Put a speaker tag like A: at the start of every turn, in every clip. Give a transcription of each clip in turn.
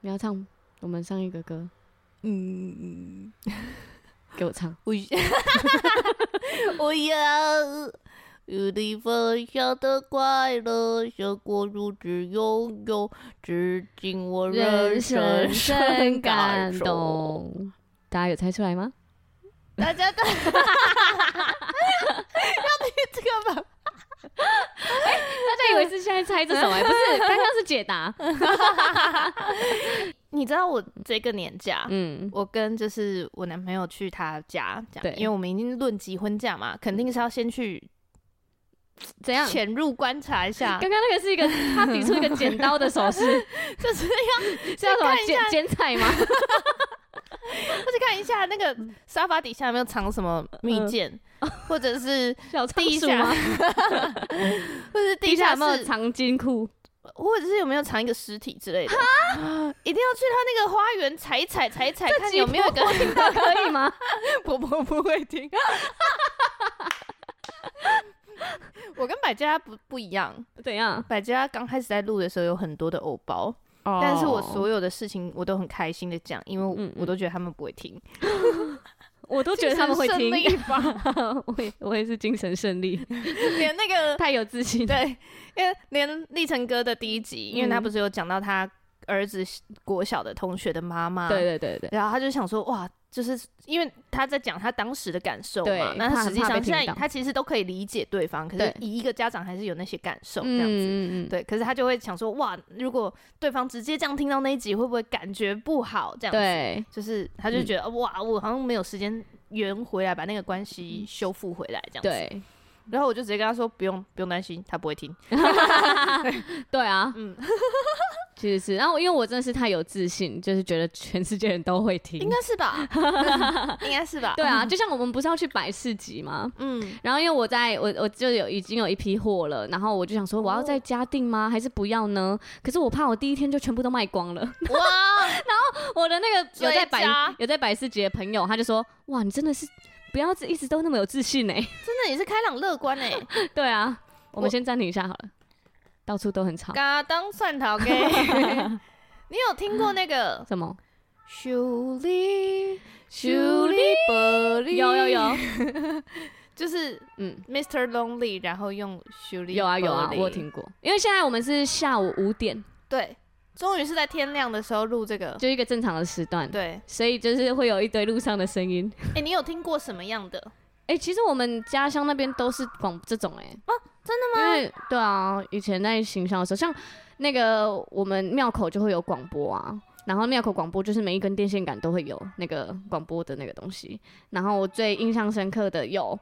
A: 你要唱我们上一个歌，
B: 嗯嗯，
A: 给我唱。
B: 我 我要 与你分享的快乐，胜过如此拥有，至今我仍深深感动。
A: 大家有猜出来吗？
B: 大家都要听这个吗？
A: 哎、欸，大家以为是现在猜这首哎、欸，不是，刚刚是解答。
B: 你知道我这个年假，
A: 嗯，
B: 我跟就是我男朋友去他家，
A: 对，
B: 因为我们已经论及婚嫁嘛，肯定是要先去
A: 怎样
B: 潜入观察一下。
A: 刚刚那个是一个他比出一个剪刀的手势，
B: 就是要
A: 是要什么剪剪彩吗？
B: 或者看一下那个沙发底下有没有藏什么蜜饯，嗯，或者是地下，或者地下
A: 有没有藏金库，
B: 或者是有没有藏一个尸体之类的？一定要去他那个花园踩一踩，踩一踩，看有没有一个
A: 听到可以吗？
B: 婆婆不会听。我跟百家不不一样，
A: 怎样？
B: 百家刚开始在录的时候有很多的偶包。但是我所有的事情我都很开心的讲，因为我都觉得他们不会听，
A: 我都觉得他们会听。
B: 我
A: 也我也是精神胜利，
B: 连那个
A: 太有自信。
B: 对，因为连立成哥的第一集，因为他不是有讲到他儿子国小的同学的妈妈，
A: 对对对对，
B: 然后他就想说哇。就是因为他在讲他当时的感受嘛，那他实际上现在他其实都可以理解对方，可是以一个家长还是有那些感受这样子，对，可是他就会想说，哇，如果对方直接这样听到那一集，会不会感觉不好？这样子，
A: 对，
B: 就是他就觉得、嗯、哇，我好像没有时间圆回来，把那个关系修复回来这样子，
A: 对。
B: 然后我就直接跟他说，不用不用担心，他不会听。
A: 对啊，
B: 嗯。
A: 其实是，然后因为我真的是太有自信，就是觉得全世界人都会听，
B: 应该是吧？应该是吧？
A: 对啊，就像我们不是要去百事集吗？
B: 嗯，
A: 然后因为我在我我就有已经有一批货了，然后我就想说我要在家订吗？还是不要呢？可是我怕我第一天就全部都卖光了。哇！然后我的那个有在摆有在百事集的朋友，他就说：哇，你真的是不要一直都那么有自信哎、欸，
B: 真的也是开朗乐观哎、欸。
A: 对啊，我们先暂停一下好了。到处都很吵。
B: 嘎当蒜头给，你有听过那个
A: 什么？
B: 修理修理玻璃？
A: 有有有，
B: 就是嗯，Mr. Lonely，然后用修理。
A: 有啊有啊，我有听过。因为现在我们是下午五点，
B: 对，终于是在天亮的时候录这个，
A: 就一个正常的时段，
B: 对，
A: 所以就是会有一堆路上的声音。
B: 哎、欸，你有听过什么样的？
A: 哎、欸，其实我们家乡那边都是广这种哎、欸。
B: 啊真的吗？
A: 因为对啊，以前在行销的时候，像那个我们庙口就会有广播啊，然后庙口广播就是每一根电线杆都会有那个广播的那个东西。然后我最印象深刻的有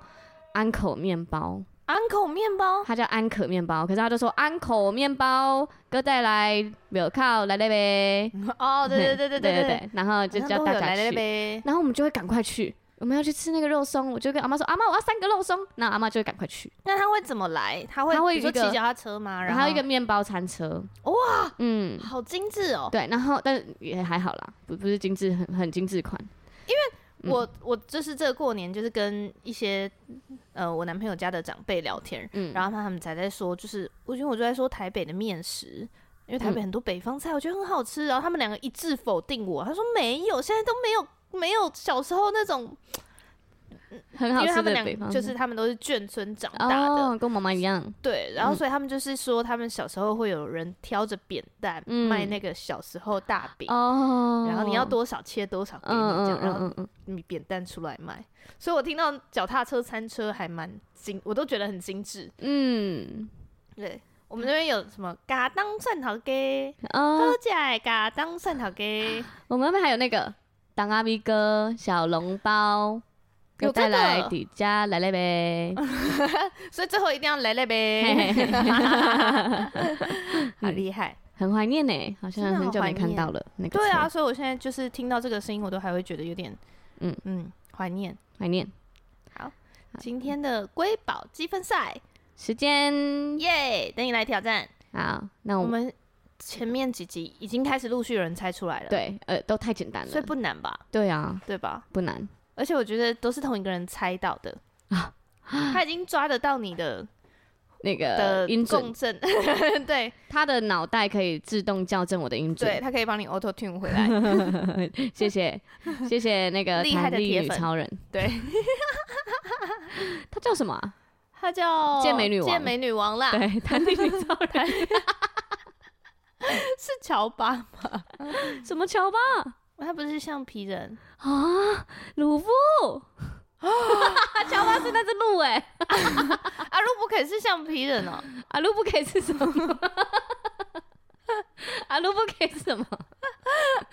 A: 安口面包，
B: 安口面包，
A: 它叫安可面包，可是他就说安口面包，哥带来有靠来了呗。
B: 哦，对对对对对对 对，
A: 然后就叫大家去，然后我们就会赶快去。我们要去吃那个肉松，我就跟阿妈说：“阿妈，我要三个肉松。”那阿妈就会赶快去。
B: 那他会怎么来？他会他会骑脚踏车吗？然后
A: 还有一个面包餐车。
B: 哇，
A: 嗯，
B: 好精致哦。
A: 对，然后但也还好啦，不不是精致，很很精致款。
B: 因为我、嗯、我就是这个过年，就是跟一些呃我男朋友家的长辈聊天，嗯，然后他们才在说，就是我因为我就在说台北的面食，因为台北很多北方菜，我觉得很好吃。然后他们两个一致否定我，他说没有，现在都没有。没有小时候那种
A: 很好吃的，因为
B: 他们俩就是他们都是眷村长大的，
A: 哦、跟妈妈一样。
B: 对，然后所以他们就是说，他们小时候会有人挑着扁担、嗯、卖那个小时候大饼、哦，然后你要多少切多少给你这样，然后你扁担出来卖。所以我听到脚踏车餐车还蛮精，我都觉得很精致。
A: 嗯，
B: 对，我们那边有什么嘎当蒜头鸡，好吃的嘎当蒜头鸡。
A: 我们那边还有那个。当阿咪哥小笼包，又带来底加来来呗，
B: 所以最后一定要来来呗，好厉害，
A: 很怀念呢，好像很久没看到了那个。
B: 对啊，所以我现在就是听到这个声音，我都还会觉得有点，嗯嗯，怀念
A: 怀念。
B: 好，今天的瑰宝积分赛
A: 时间
B: 耶，等你来挑战。
A: 好，那我们。
B: 前面几集已经开始陆续有人猜出来了，
A: 对，呃，都太简单了，
B: 所以不难吧？
A: 对啊，
B: 对吧？
A: 不难，
B: 而且我觉得都是同一个人猜到的啊，他已经抓得到你的
A: 那个
B: 的
A: 音准
B: 共振，对，
A: 他的脑袋可以自动校正我的音准，
B: 对，他可以帮你 auto tune 回来。
A: 谢谢，谢谢那个
B: 厉害的铁
A: 粉超人，
B: 对，
A: 他叫什么、啊？
B: 他叫
A: 健美女王，
B: 健美女王啦，
A: 对，弹力女超人
B: 是乔巴吗？
A: 什么乔巴？
B: 他不是橡皮人
A: 啊，鲁夫。乔巴是那只鹿哎，
B: 阿鲁不可以是橡皮人哦，
A: 阿鲁不可以是什么？阿鲁不可以是什么？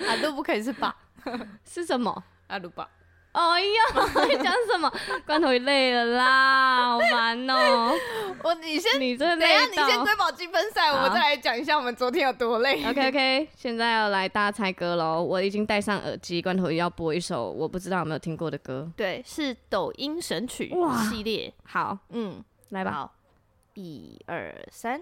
B: 阿鲁不可以是爸？
A: 是什么？
B: 阿鲁爸。
A: 哎呀，你 讲什么？关头累了啦，好烦哦、喔。
B: 我你先，
A: 你这
B: 等一下，你先瑰宝积分赛，我们再来讲一下我们昨天有多累。
A: OK OK，现在要来大家猜歌喽。我已经戴上耳机，关头要播一首我不知道有没有听过的歌。
B: 对，是抖音神曲系列。
A: 好，
B: 嗯，
A: 来吧。
B: 好，一二三。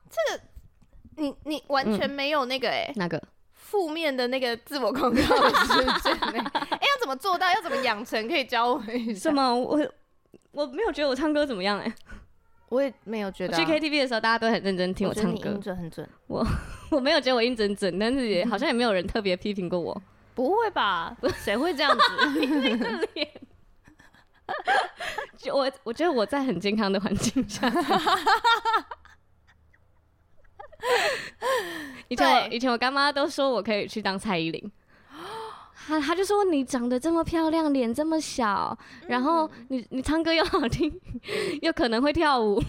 B: 这个，你
A: 你
B: 完全没有那个哎，
A: 那个
B: 负面的那个自我控制是真的。哎，要怎么做到？要怎么养成？可以教我一下。
A: 什么？我我没有觉得我唱歌怎么样哎，
B: 我也没有觉得。
A: 去 KTV 的时候，大家都很认真听我唱歌，
B: 音准很准。
A: 我我没有觉得我音准准，但是也好像也没有人特别批评过我。
B: 不会吧？谁会这样子？
A: 你那个脸。就我，我觉得我在很健康的环境下。以前我以前我干妈都说我可以去当蔡依林，她她就说你长得这么漂亮，脸这么小，然后你你唱歌又好听，又可能会跳舞。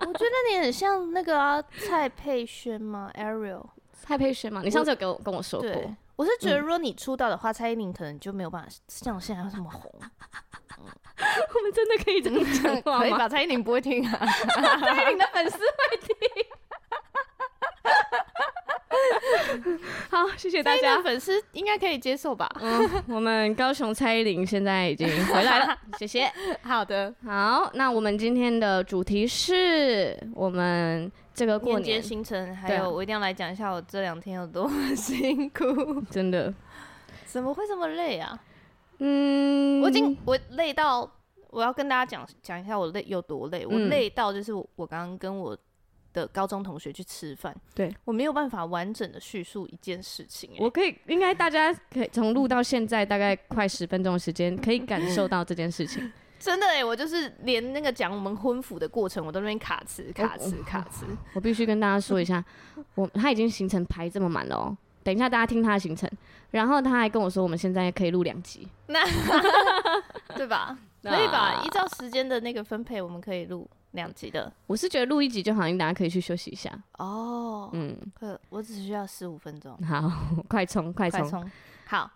B: 我觉得你很像那个啊，蔡佩轩吗？Ariel，
A: 蔡佩轩吗？你上次有跟我跟我说过。
B: 我是觉得如果你出道的话，蔡依林可能就没有办法像现在这么红。
A: 我们真的可以这么讲话吗？
B: 可以吧？蔡依林不会听啊，
A: 蔡依林的粉丝会听。好，谢谢大家，
B: 粉丝应该可以接受吧？
A: 嗯，我们高雄蔡依林现在已经回来了，谢谢。
B: 好的，
A: 好，那我们今天的主题是我们这个过年。
B: 行程，还有我一定要来讲一下我这两天有多么辛苦，
A: 真的，
B: 怎么会这么累啊？
A: 嗯，
B: 我已经我累到我要跟大家讲讲一下我累有多累。我累到就是我刚刚跟我的高中同学去吃饭，
A: 对
B: 我没有办法完整的叙述一件事情。
A: 我可以，应该大家可以从录到现在大概快十分钟的时间，可以感受到这件事情。
B: 真的哎，我就是连那个讲我们婚服的过程，我都那边卡词卡词卡词。
A: 我必须跟大家说一下，我他已经行程排这么满了哦。等一下，大家听他的行程，然后他还跟我说，我们现在可以录两集，
B: 那对吧？可以吧？依照时间的那个分配，我们可以录两集的。
A: 我是觉得录一集就好，大家可以去休息一下。
B: 哦，嗯，可我只需要十五分钟。
A: 好，快冲，快冲，
B: 好。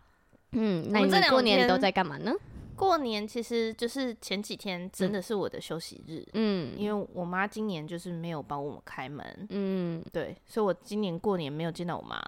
A: 嗯，那你们过年都在干嘛呢？
B: 过年其实就是前几天真的是我的休息日，嗯，因为我妈今年就是没有帮我们开门，嗯，对，所以我今年过年没有见到我妈。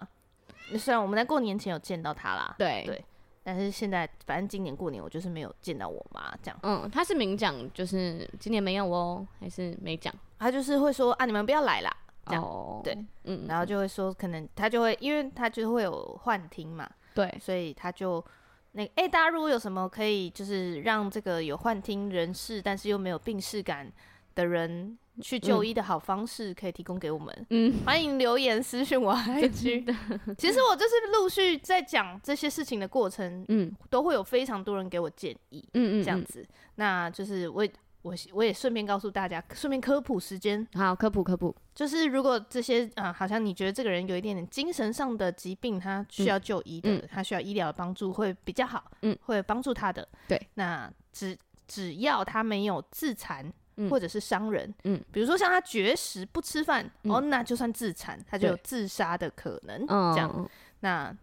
B: 虽然我们在过年前有见到她啦，
A: 对
B: 对，但是现在反正今年过年我就是没有见到我妈这样。
A: 嗯，他是明讲，就是今年没有哦，还是没讲？
B: 他就是会说啊，你们不要来啦，这样。哦、对，嗯，然后就会说，可能他就会，因为他就会有幻听嘛，
A: 对，
B: 所以他就那哎、欸，大家如果有什么可以，就是让这个有幻听人士，但是又没有病识感的人。去就医的好方式可以提供给我们，嗯，欢迎留言私讯我 IG。其实我就是陆续在讲这些事情的过程，嗯，都会有非常多人给我建议，嗯嗯，这样子，那就是我我我也顺便告诉大家，顺便科普时间，
A: 好，科普科普，
B: 就是如果这些啊，好像你觉得这个人有一点点精神上的疾病，他需要就医的，嗯、他需要医疗的帮助会比较好，嗯，会帮助他的，
A: 对，
B: 那只只要他没有自残。或者是伤人，
A: 嗯，
B: 比如说像他绝食不吃饭，嗯、哦，那就算自残，他就有自杀的可能，这样，哦、那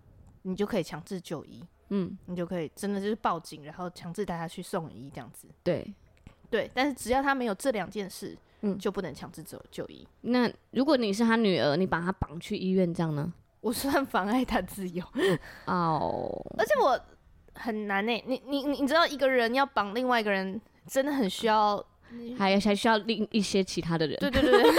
B: 你就可以强制就医，嗯，你就可以真的就是报警，然后强制带他去送医这样子，
A: 对，
B: 对，但是只要他没有这两件事，嗯，就不能强制走就医。
A: 那如果你是他女儿，你把他绑去医院，这样呢？
B: 我算妨碍他自由哦。而且我很难呢、欸，你你你知道，一个人要绑另外一个人，真的很需要，
A: 还还需要另一些其他的人。
B: 对对对对，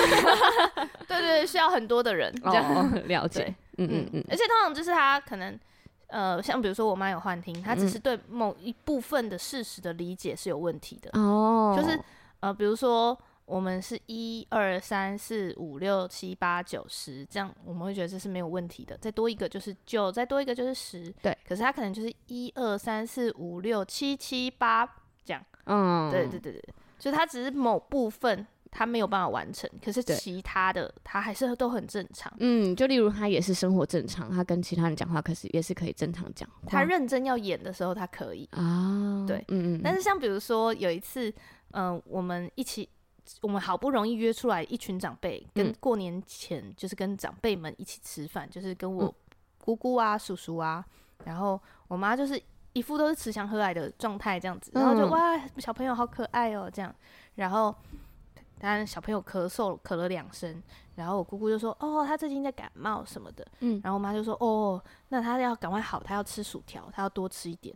B: 对 对，需要很多的人。这样
A: 哦，了解。嗯嗯嗯。
B: 而且通常就是他可能。呃，像比如说我妈有幻听，她只是对某一部分的事实的理解是有问题的。哦、嗯，就是呃，比如说我们是一二三四五六七八九十这样，我们会觉得这是没有问题的。再多一个就是九，再多一个就是十。对。可是他可能就是一二三四五六七七八这样。嗯。对对对对，就他只是某部分。他没有办法完成，可是其他的他还是都很正常。
A: 嗯，就例如他也是生活正常，他跟其他人讲话，可是也是可以正常讲。
B: 他认真要演的时候，他可以啊。对，嗯嗯。但是像比如说有一次，嗯、呃，我们一起，我们好不容易约出来一群长辈，跟过年前就是跟长辈们一起吃饭，就是跟我姑姑啊、叔叔啊，然后我妈就是一副都是慈祥和蔼的状态这样子，然后就、嗯、哇，小朋友好可爱哦、喔、这样，然后。但小朋友咳嗽咳了两声，然后我姑姑就说：“哦，他最近在感冒什么的。”嗯，然后我妈就说：“哦，那他要赶快好，他要吃薯条，他要多吃一点。”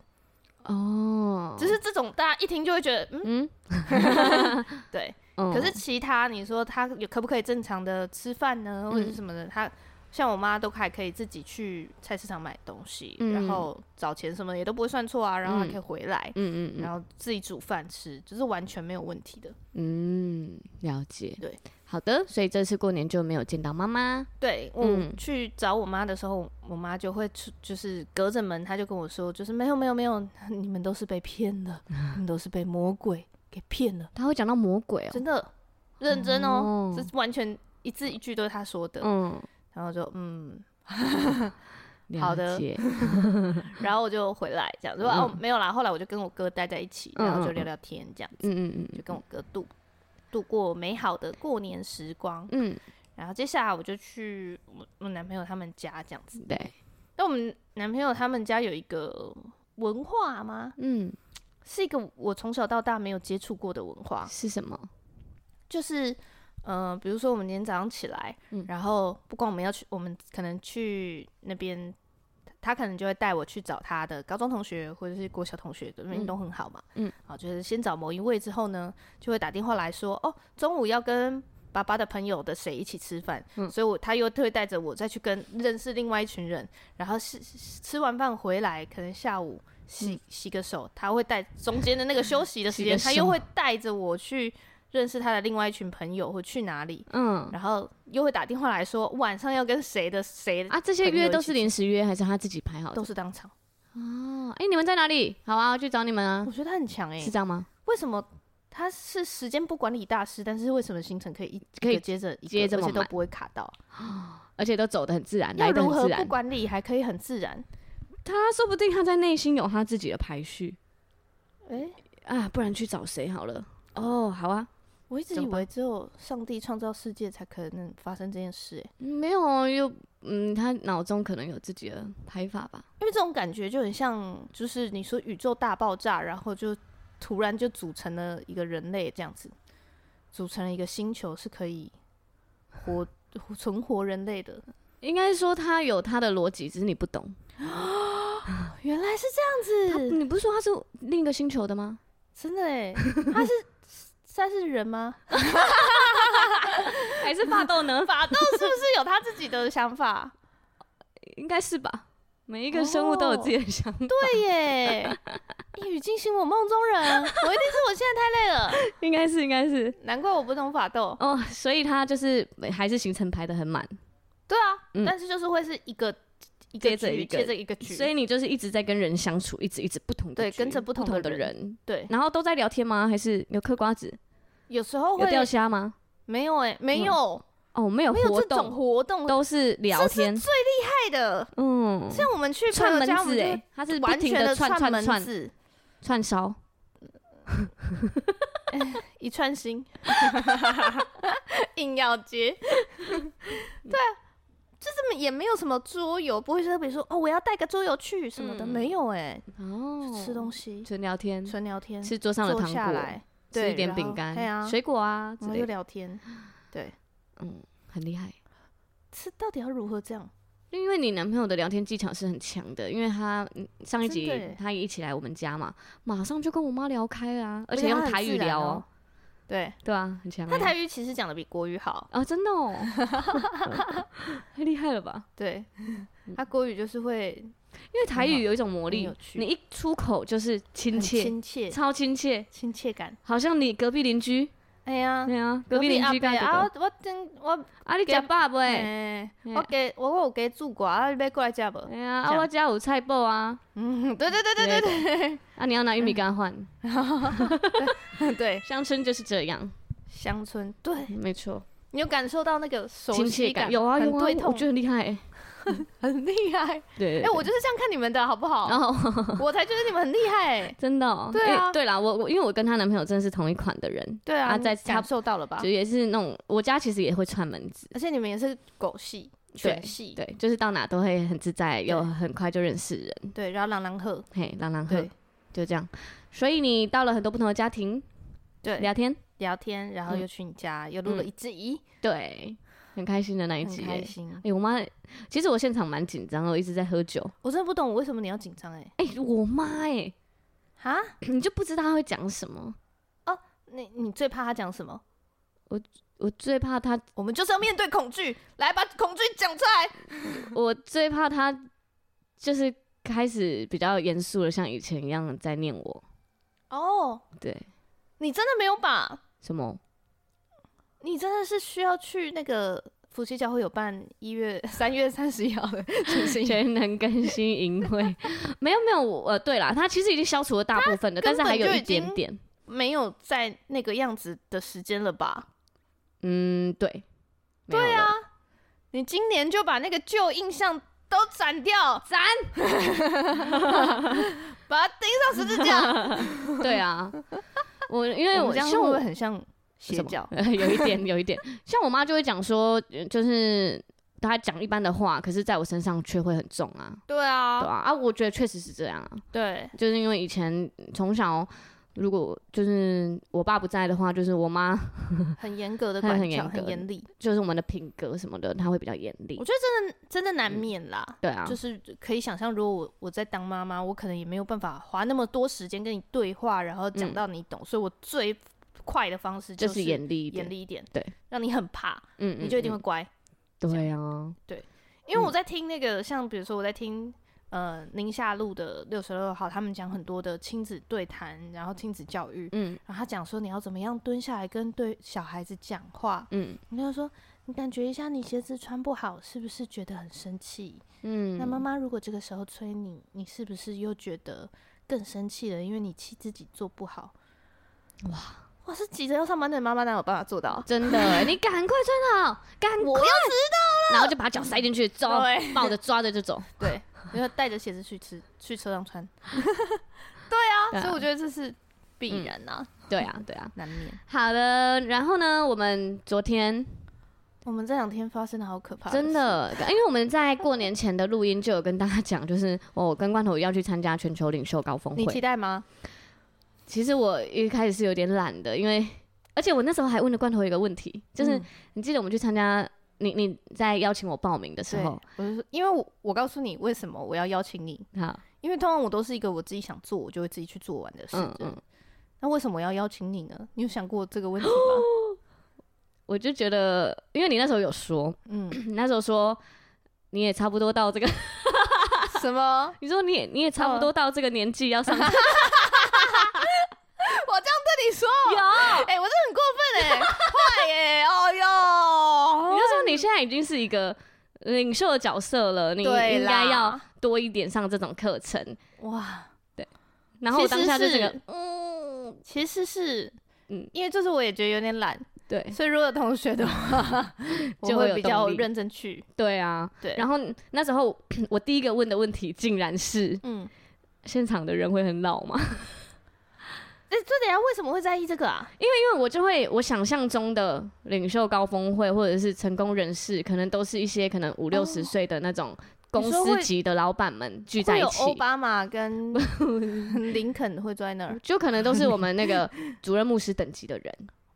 B: 哦，就是这种大家一听就会觉得，嗯，嗯对。嗯、可是其他你说他有可不可以正常的吃饭呢，或者是什么的？他。像我妈都还可以自己去菜市场买东西，嗯、然后找钱什么也都不会算错啊，然后还可以回来，嗯嗯，嗯然后自己煮饭吃，就是完全没有问题的。
A: 嗯，了解。
B: 对，
A: 好的，所以这次过年就没有见到妈妈。
B: 对，我去找我妈的时候，我妈就会出，就是隔着门，她就跟我说，就是没有没有没有，你们都是被骗的，你们都是被魔鬼给骗了。
A: 她会讲到魔鬼哦，
B: 真的，认真哦，这是完全一字一句都是她说的。嗯。然后就嗯，好的，然后我就回来这样，子哦没有啦。后来我就跟我哥待在一起，然后就聊聊天这样子，嗯嗯嗯，就跟我哥度度过美好的过年时光。嗯，然后接下来我就去我我男朋友他们家这样子。对，那我们男朋友他们家有一个文化吗？嗯，是一个我从小到大没有接触过的文化。
A: 是什么？
B: 就是。嗯、呃，比如说我们今天早上起来，嗯、然后不管我们要去，我们可能去那边，他可能就会带我去找他的高中同学或者是国小同学，因为都很好嘛。嗯，好，就是先找某一位之后呢，就会打电话来说，哦，中午要跟爸爸的朋友的谁一起吃饭，嗯，所以我他又会带着我再去跟认识另外一群人，然后是吃完饭回来，可能下午洗、嗯、洗个手，他会带中间的那个休息的时间，他又会带着我去。认识他的另外一群朋友或去哪里？嗯，然后又会打电话来说晚上要跟谁的谁
A: 啊？这些约都是临时约还是他自己排好的？
B: 都是当场。
A: 哦，哎、欸，你们在哪里？好啊，我去找你们啊！
B: 我觉得他很强哎、欸，
A: 是这样吗？
B: 为什么他是时间不管理大师？但是为什么行程可以一可以接着接着，而且都不会卡到，
A: 而且都走的很自然，
B: 要如何不管理还可以很自然？
A: 他说不定他在内心有他自己的排序。
B: 哎、
A: 欸、啊，不然去找谁好了？哦，好啊。
B: 我一直以为只有上帝创造世界才可能发生这件事，哎，
A: 没有啊，又嗯，他脑中可能有自己的排法吧。
B: 因为这种感觉就很像，就是你说宇宙大爆炸，然后就突然就组成了一个人类这样子，组成了一个星球是可以活存活人类的。
A: 应该说他有他的逻辑，只是你不懂。
B: 原来是这样子，
A: 你不是说他是另一个星球的吗？
B: 真的哎，他是。算是人吗？
A: 还是法斗呢？
B: 法斗是不是有他自己的想法？
A: 应该是吧。每一个生物都有自己的想法。
B: 哦、对耶，一语惊醒我梦中人。我一定是我现在太累了。
A: 应该是，应该是。
B: 难怪我不懂法斗。
A: 哦，所以他就是还是行程排得很满。
B: 对啊，嗯、但是就是会是一个。接着一个，接着一个局，
A: 所以你就是一直在跟人相处，一直一直不同的
B: 对，跟着不同的人对，
A: 然后都在聊天吗？还是有嗑瓜子？
B: 有时候会
A: 有钓虾吗？
B: 没有哎、欸，没有、嗯、
A: 哦，没有
B: 没有这种活动，
A: 都是聊天，
B: 这是最厉害的。嗯，像我们去
A: 串门子哎，他是不停的串串串串。烧，
B: 一串心，硬要接，对。就是也没有什么桌游，不会特别说哦，我要带个桌游去什么的，嗯、没有哎、欸。哦，吃东西，
A: 纯聊天，
B: 纯聊天，
A: 吃桌上的糖果，吃一点饼干、水果啊，
B: 然后又聊天，对，
A: 嗯，很厉害。
B: 是到底要如何这样？
A: 因为你男朋友的聊天技巧是很强的，因为他上一集他也一起来我们家嘛，马上就跟我妈聊开啊，而且用台语聊哦。
B: 对
A: 对啊，很强。
B: 他台语其实讲的比国语好
A: 啊，真的哦，太厉害了吧？
B: 对，他国语就是会，
A: 因为台语有一种魔力，你一出口就是亲切，
B: 亲切，
A: 超亲切，
B: 亲切感，
A: 好像你隔壁邻居。
B: 哎呀，
A: 对啊，隔壁邻居家
B: 啊，我真我
A: 啊，你食饱未？
B: 我给我我有给煮过啊，你要过来吃不？
A: 哎呀，啊，我家有菜脯啊。
B: 嗯，对对对对对对。
A: 啊，你要拿玉米干换。
B: 对，
A: 乡村就是这样。
B: 乡村，对，
A: 没错。
B: 你有感受到那个亲切感？
A: 有啊有啊，我觉得很厉害。
B: 很厉害，
A: 对，
B: 哎，我就是这样看你们的，好不好？然后 我才觉得你们很厉害，
A: 真的。对啊，对啦，我我因为我跟她男朋友真的是同一款的人，
B: 对啊，在感受到了吧？
A: 就也是那种，我家其实也会串门子，
B: 而且你们也是狗系、犬系，
A: 对，就是到哪都会很自在，又很快就认识人，
B: 对，然后朗朗喝，
A: 嘿，朗朗喝，就这样。所以你到了很多不同的家庭，
B: 对，
A: 聊天。
B: 聊天，然后又去你家，又录了一集，
A: 对。很开心的那一集，
B: 开心。
A: 哎，我妈，其实我现场蛮紧张的，我一直在喝酒。
B: 我真的不懂，为什么你要紧张？哎，
A: 哎，我妈，哎，
B: 哈，
A: 你就不知道她会讲什么？
B: 哦，你你最怕她讲什么？
A: 我我最怕她，
B: 我们就是要面对恐惧，来把恐惧讲出来。
A: 我最怕她就是开始比较严肃的，像以前一样在念我。
B: 哦，
A: 对，
B: 你真的没有把
A: 什么？
B: 你真的是需要去那个夫妻教会有办一月 三月三十一号的
A: 全能更新 营会？没有没有，我呃对啦，他其实已经消除了大部分的，但是还有一点点
B: 没有在那个样子的时间了吧？
A: 嗯，对，
B: 对啊，你今年就把那个旧印象都斩掉，
A: 斩，
B: 把它钉上十字架。
A: 对啊，我因为我
B: 这样会不会很像？邪教
A: 有一点，有一点，像我妈就会讲说，就是她讲一般的话，可是在我身上却会很重啊。
B: 对啊，
A: 对啊，啊，我觉得确实是这样啊。
B: 对，
A: 就是因为以前从小，如果就是我爸不在的话，就是我妈
B: 很严格的管教，很严厉，
A: 就是我们的品格什么的，她会比较严厉。
B: 我觉得真的真的难免啦。
A: 对啊，
B: 就是可以想象，如果我我在当妈妈，我可能也没有办法花那么多时间跟你对话，然后讲到你懂，所以我最。快的方式就是严厉一点，严厉一点，
A: 对，
B: 让你很怕，嗯，你就一定会乖。
A: 对啊，
B: 对，因为我在听那个，像比如说我在听呃宁夏路的六十六号，他们讲很多的亲子对谈，然后亲子教育，嗯，然后他讲说你要怎么样蹲下来跟对小孩子讲话，嗯，你就说你感觉一下你鞋子穿不好，是不是觉得很生气？嗯，那妈妈如果这个时候催你，你是不是又觉得更生气了？因为你气自己做不好，哇。我是急着要上班的妈妈，哪有办法做到？
A: 真的，你赶快穿好，赶快，我要迟到了。然后就把脚塞进去，走，抱着抓着就走。
B: 对，然后带着鞋子去吃，去车上穿。对啊，所以我觉得这是必然呐。
A: 对啊，对啊，
B: 难免。
A: 好的，然后呢，我们昨天，
B: 我们这两天发生的好可怕，
A: 真的，因为我们在过年前的录音就有跟大家讲，就是我跟罐头要去参加全球领袖高峰会，
B: 你期待吗？
A: 其实我一开始是有点懒的，因为而且我那时候还问了罐头一个问题，就是你记得我们去参加你你在邀请我报名的时候，
B: 我就说，因为我我告诉你为什么我要邀请你，好，因为通常我都是一个我自己想做我就会自己去做完的事，嗯嗯，那为什么我要邀请你呢？你有想过这个问题吗？
A: 我就觉得，因为你那时候有说，嗯，你那时候说你也差不多到这个
B: 什么？
A: 你说你也你也差不多到这个年纪要上。
B: 我这样对你说有，哎、欸，我这很过分哎、欸，坏耶，哦哟，
A: 你就说你现在已经是一个领袖的角色了，你应该要多一点上这种课程。哇，对，然后我当下就这个，
B: 嗯，其实是，嗯，因为就是我也觉得有点懒，对，所以如果有同学的话，就会比较认真去。
A: 对啊，对，然后那时候 我第一个问的问题竟然是，嗯，现场的人会很老吗？
B: 哎，这点啊，为什么会在意这个啊？
A: 因为，因为我就会我想象中的领袖高峰会或者是成功人士，可能都是一些可能五六十岁的那种公司级的老板们聚在一起，
B: 奥巴马跟 林肯会坐在那儿，
A: 就可能都是我们那个主任牧师等级的人，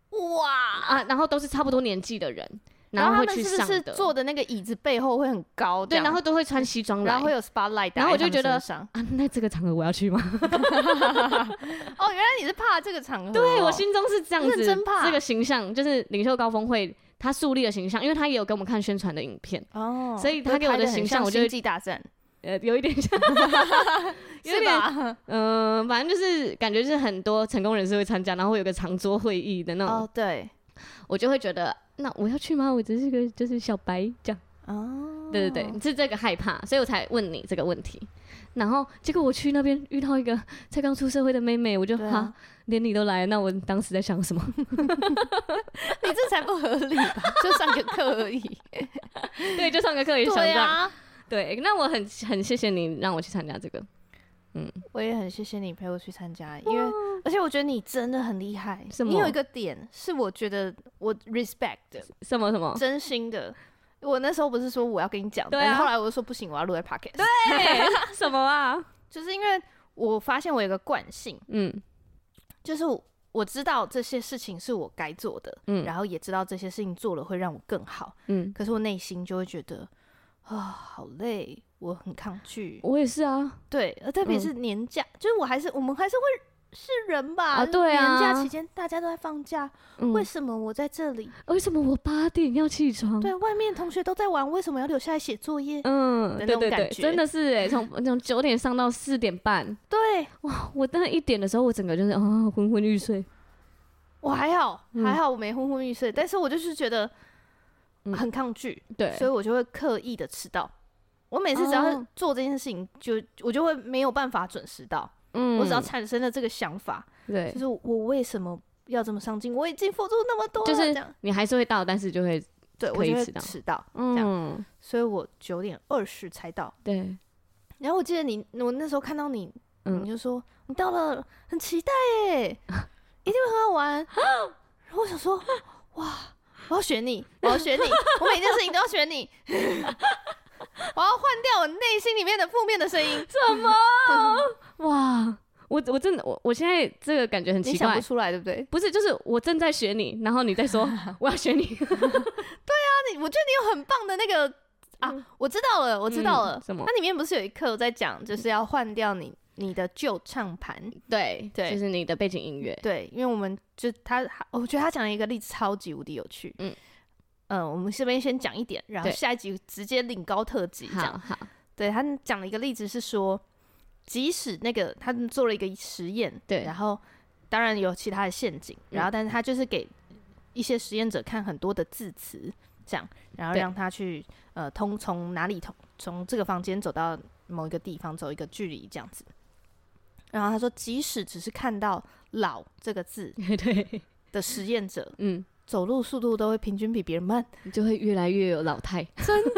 B: 哇
A: 啊，然后都是差不多年纪的人。然后会去上的，
B: 坐的那个椅子背后会很高，
A: 对，然后都会穿西装，
B: 然后会有 spotlight，
A: 然后我就觉得啊，那这个场合我要去吗？
B: 哦，原来你是怕这个场合，
A: 对，我心中是这样子，
B: 真怕。
A: 这个形象就是领袖高峰会他树立的形象，因为他也有给我们看宣传的影片哦，所以他给我的形象，我觉得
B: 星际大战，
A: 呃，有一点像，有点，嗯，反正就是感觉是很多成功人士会参加，然后会有个长桌会议的那种，
B: 哦，对，
A: 我就会觉得。那我要去吗？我只是个就是小白这样。哦，对对对，是这个害怕，所以我才问你这个问题。然后结果我去那边遇到一个才刚出社会的妹妹，我就哈、连你都来了，那我当时在想什么？
B: 你这才不合理吧？就上个课而已。
A: 对，就上个课也想这样。对，那我很很谢谢你让我去参加这个。嗯，
B: 我也很谢谢你陪我去参加，因为而且我觉得你真的很厉害。
A: 什么？
B: 你有一个点是我觉得我 respect 的。
A: 什么什么？
B: 真心的。我那时候不是说我要跟你讲，对啊，后来我就说不行，我要录在 podcast。
A: 对，什么啊？
B: 就是因为我发现我有个惯性，嗯，就是我知道这些事情是我该做的，嗯，然后也知道这些事情做了会让我更好，嗯，可是我内心就会觉得啊，好累。我很抗拒，
A: 我也是啊。
B: 对，特别是年假，嗯、就是我还是我们还是会是人吧。
A: 啊，对啊。
B: 年假期间大家都在放假，嗯，为什么我在这里？
A: 为什么我八点要起床？
B: 对，外面同学都在玩，为什么要留下来写作业？
A: 嗯，对对对，真的是哎，从从九点上到四点半。
B: 对，
A: 哇，我那一点的时候，我整个就是啊昏昏欲睡。
B: 我还好，还好我没昏昏欲睡，但是我就是觉得很抗拒，对，所以我就会刻意的迟到。我每次只要是做这件事情，就我就会没有办法准时到。嗯，我只要产生了这个想法，对，就是我为什么要这么上进？我已经付出那么多了，
A: 就是你还是会到，但是就会
B: 对我就会迟到，这样。所以我九点二十才到。对。然后我记得你，我那时候看到你，你就说你到了，很期待耶，一定会很好玩。然后我想说，哇，我要选你，我要选你，我每件事情都要选你。我要换掉我内心里面的负面的声音。
A: 怎么？哇！我我真的我我现在这个感觉很奇怪，
B: 你想不出来对不对？
A: 不是，就是我正在学你，然后你再说我要学你。对
B: 啊，你我觉得你有很棒的那个啊，我知道了，我知道了。什么？它里面不是有一课在讲，就是要换掉你你的旧唱盘。
A: 对对，就是你的背景音乐。
B: 对，因为我们就他，我觉得他讲了一个例子超级无敌有趣。嗯。嗯，我们这边先讲一点，然后下一集直接领高特辑这样。好，好，对，他讲了一个例子是说，即使那个他们做了一个实验，对，然后当然有其他的陷阱，然后但是他就是给一些实验者看很多的字词，这样，然后让他去呃通从哪里通从这个房间走到某一个地方走一个距离这样子，然后他说，即使只是看到“老”这个字，对。的实验者，嗯。走路速度都会平均比别人慢，
A: 你就会越来越有老态。
B: 真的，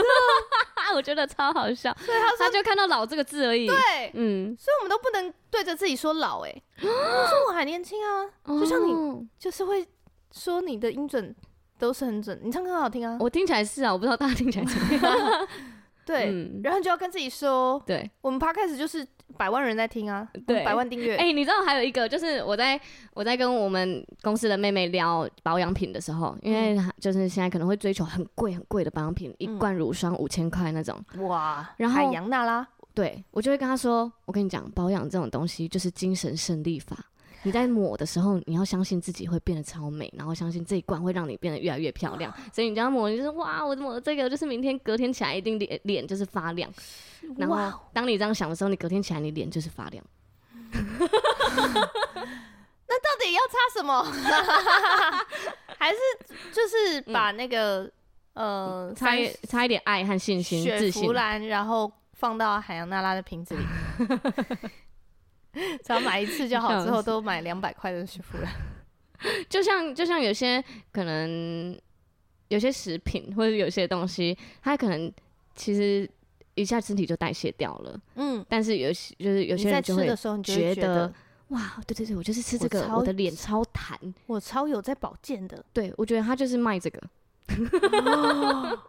A: 我觉得超好笑。所以他说，他就看到“老”这个字而已。
B: 对，嗯，所以我们都不能对着自己说老、欸。哎，我说我还年轻啊，就像你，就是会说你的音准都是很准，你唱歌很好听啊。
A: 我听起来是啊，我不知道大家听起来怎么样。
B: 对，嗯、然后就要跟自己说，对，我们 podcast 就是百万人在听啊，
A: 对，
B: 百万订阅。
A: 哎、欸，你知道还有一个，就是我在我在跟我们公司的妹妹聊保养品的时候，因为就是现在可能会追求很贵很贵的保养品，嗯、一罐乳霜五千块那种，哇，然后
B: 海洋娜拉，
A: 对，我就会跟她说，我跟你讲，保养这种东西就是精神胜利法。你在抹的时候，你要相信自己会变得超美，然后相信这一罐会让你变得越来越漂亮。所以你这样抹，你就是哇，我抹的这个就是明天隔天起来一定脸脸就是发亮。然后当你这样想的时候，你隔天起来你脸就是发亮。
B: 那到底要擦什么？还是就是把那个、嗯、呃
A: 擦一擦一点爱和信心、
B: 雪佛兰，然后放到海洋娜拉的瓶子里。只要买一次就好，之后都买两百块的雪佛兰。
A: 就像就像有些可能有些食品或者有些东西，它可能其实一下身体就代谢掉了。嗯，但是有些就是有些人就会觉得哇，对对对，我就是吃这个，我，我的脸超弹，
B: 我超有在保健的。
A: 对，我觉得他就是卖这个。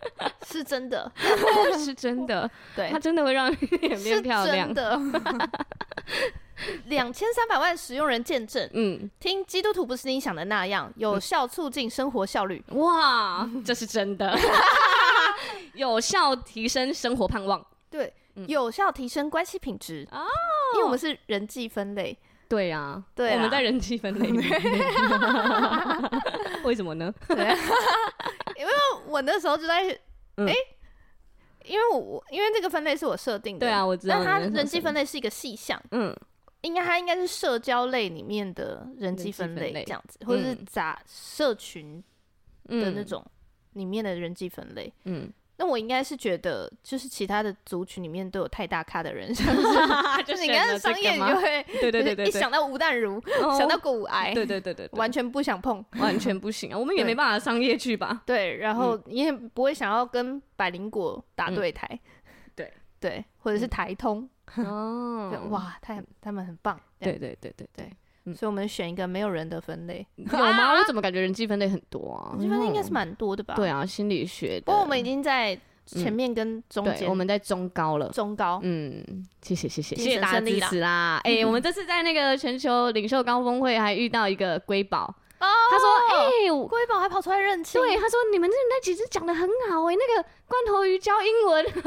B: 是真的，
A: 是真的，
B: 对，
A: 它真的会让脸变漂亮
B: 的。两千三百万使用人见证，
A: 嗯，
B: 听基督徒不是你想的那样，有效促进生活效率。
A: 哇，这是真的，有效提升生活盼望。
B: 对，有效提升关系品质哦，因为我们是人际分类。
A: 对啊，
B: 对，
A: 我们在人际分类里面。为什么呢？
B: 因为我那时候就在，哎，因为我因为这个分类是我设定的，
A: 对啊，我知道。
B: 但他人际分类是一个细项，嗯。应该它应该是社交类里面的人际分类这样子，或者是杂社群的那种里面的人际分类。嗯，那我应该是觉得，就是其他的族群里面都有太大咖的人，就是你看商业，你就会
A: 对对对对，
B: 一想到吴淡如，想到骨癌，
A: 对对对对，
B: 完全不想碰，
A: 完全不行啊！我们也没办法商业剧吧？
B: 对，然后你也不会想要跟百灵果打对台，对。对，或者是台通。哦，哇，他他们很棒，
A: 对对对对。对，
B: 所以我们选一个没有人的分类，
A: 有吗？我怎么感觉人际分类很多啊？
B: 人际分类应该是蛮多的吧？
A: 对啊，心理学。
B: 不过我们已经在前面跟中间，
A: 我们在中高了，
B: 中高。
A: 嗯，谢谢谢谢谢谢大家支持啦！哎，我们这次在那个全球领袖高峰会还遇到一个瑰宝。哦，他说：“哎，
B: 瑰宝还跑出来认亲。”
A: 对，他说：“你们这那几只讲的很好哎，那个罐头鱼教英文。”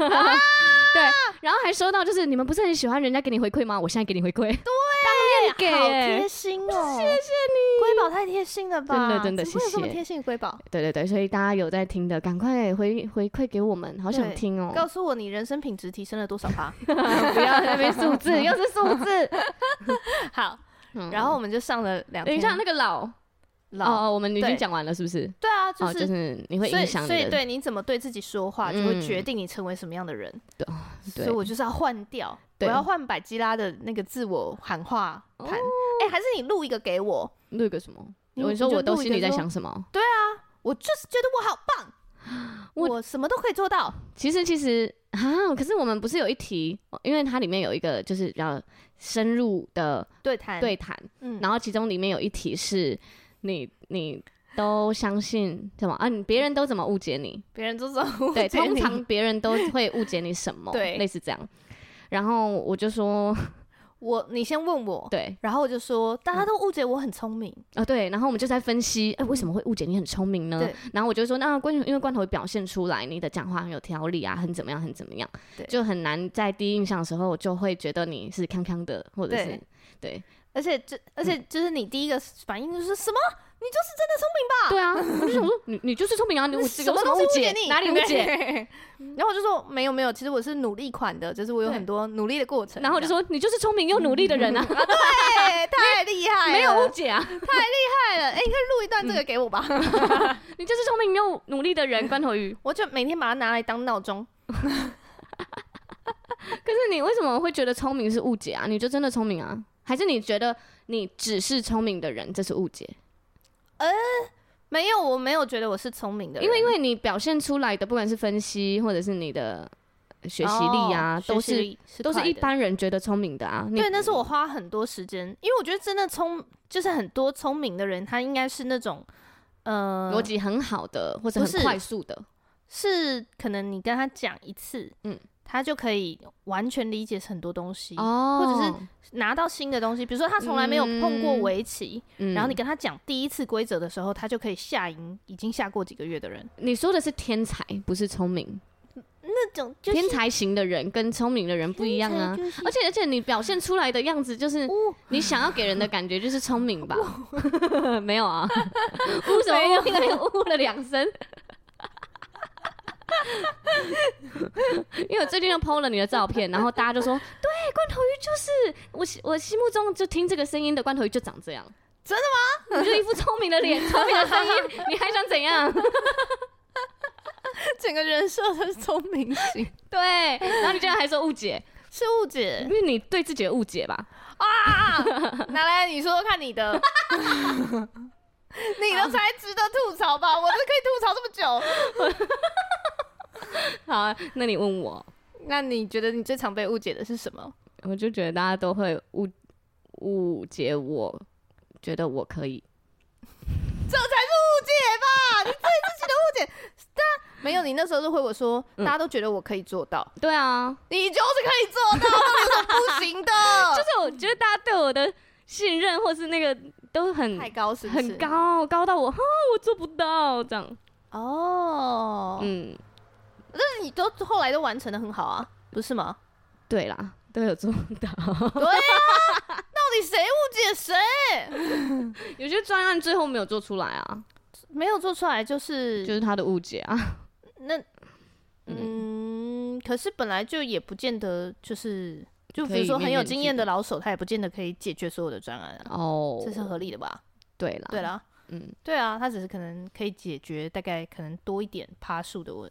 A: 对，然后还说到就是你们不是很喜欢人家给你回馈吗？我现在给你回馈，对，
B: 好贴心哦，谢谢你，瑰宝太贴心了吧？
A: 真的真的谢谢，
B: 这么贴心的瑰宝。
A: 对对对，所以大家有在听的，赶快回回馈给我们，好想听哦。
B: 告诉我你人生品质提升了多少吧？
A: 不要那边数字，又是数字。
B: 好，然后我们就上了两天。
A: 等一下那个老。哦，我们已经讲完了，是不是？
B: 对啊，就是
A: 就是你会影响，
B: 所以对你怎么对自己说话，就会决定你成为什么样的人。对，所以我就是要换掉，我要换百基拉的那个自我喊话盘。哎，还是你录一个给我？
A: 录一个什么？你说我都心里在想什么？
B: 对啊，我就是觉得我好棒，我什么都可以做到。
A: 其实其实啊，可是我们不是有一题，因为它里面有一个就是比较深入的
B: 对谈
A: 对谈，嗯，然后其中里面有一题是。你你都相信什么啊？你别人都怎么误解你？
B: 别人都怎么误解你？
A: 对，通常别人都会误解你什么？对，类似这样。然后我就说，
B: 我你先问我，
A: 对，
B: 然后我就说，大家都误解我很聪明
A: 啊，对。然后我们就在分析，哎，为什么会误解你很聪明呢？对。然后我就说，那关因为罐头表现出来你的讲话很有条理啊，很怎么样，很怎么样，对，就很难在第一印象的时候，我就会觉得你是康康的，或者是对。
B: 而且这而且就是你第一个反应就是什么？你就是真的聪明吧？
A: 对啊，我就想说你你就是聪明啊，你我什么都误解你，哪里误解？
B: 然后我就说没有没有，其实我是努力款的，就是我有很多努力的过程。
A: 然后我就说你就是聪明又努力的人啊，
B: 对，太厉害了，
A: 没有误解啊，
B: 太厉害了。哎，你可以录一段这个给我吧？
A: 你就是聪明又努力的人，关头鱼，
B: 我就每天把它拿来当闹钟。
A: 可是你为什么会觉得聪明是误解啊？你就真的聪明啊？还是你觉得你只是聪明的人，这是误解？
B: 呃，没有，我没有觉得我是聪明的人，
A: 因为因为你表现出来的，不管是分析或者是你的学习力啊，哦、都是，是都是一般人觉得聪明的啊。
B: 对，那是我花很多时间，因为我觉得真的聪，就是很多聪明的人，他应该是那种呃
A: 逻辑很好的，或者很快速的，
B: 是，是可能你跟他讲一次，嗯。他就可以完全理解很多东西，哦、或者是拿到新的东西。比如说，他从来没有碰过围棋，嗯、然后你跟他讲第一次规则的时候，他就可以下赢已经下过几个月的人。
A: 你说的是天才，不是聪明。
B: 那种、就是、
A: 天才型的人跟聪明的人不一样啊。就是、而且而且，你表现出来的样子就是你想要给人的感觉就是聪明吧？哦、没有啊？为什么又呜了两声？因为我最近又 PO 了你的照片，然后大家就说，对，罐头鱼就是我，我心目中就听这个声音的罐头鱼就长这样。
B: 真的吗？
A: 你就一副聪明的脸，聪明的声音，你还想怎样？
B: 整个人设都是聪明型，
A: 对。然后你竟然还说误解，
B: 是误解，
A: 因为你对自己的误解吧？
B: 啊！拿来你说说看你的，你的才值得吐槽吧？我是可以吐槽这么久。
A: 好啊，那你问我，
B: 那你觉得你最常被误解的是什么？
A: 我就觉得大家都会误误解我，觉得我可以，
B: 这才是误解吧？你对自己的误解，但没有，你那时候就回我说，大家都觉得我可以做到。
A: 对啊，
B: 你就是可以做到，不行的。
A: 就是我觉得大家对我的信任，或是那个都很
B: 太高，是
A: 很高，高到我哈，我做不到这样。
B: 哦，嗯，但是你都后来都完成的很好啊，不是吗？
A: 对啦，都有做到。
B: 对啊，到底谁误解谁？
A: 有些专案最后没有做出来啊，
B: 没有做出来就是
A: 就是他的误解啊。
B: 那嗯，可是本来就也不见得就是，就比如说很有经验的老手，他也不见得可以解决所有的专案啊。哦，这是合理的吧？
A: 对啦，
B: 对啦。嗯，对啊，他只是可能可以解决大概可能多一点趴数的问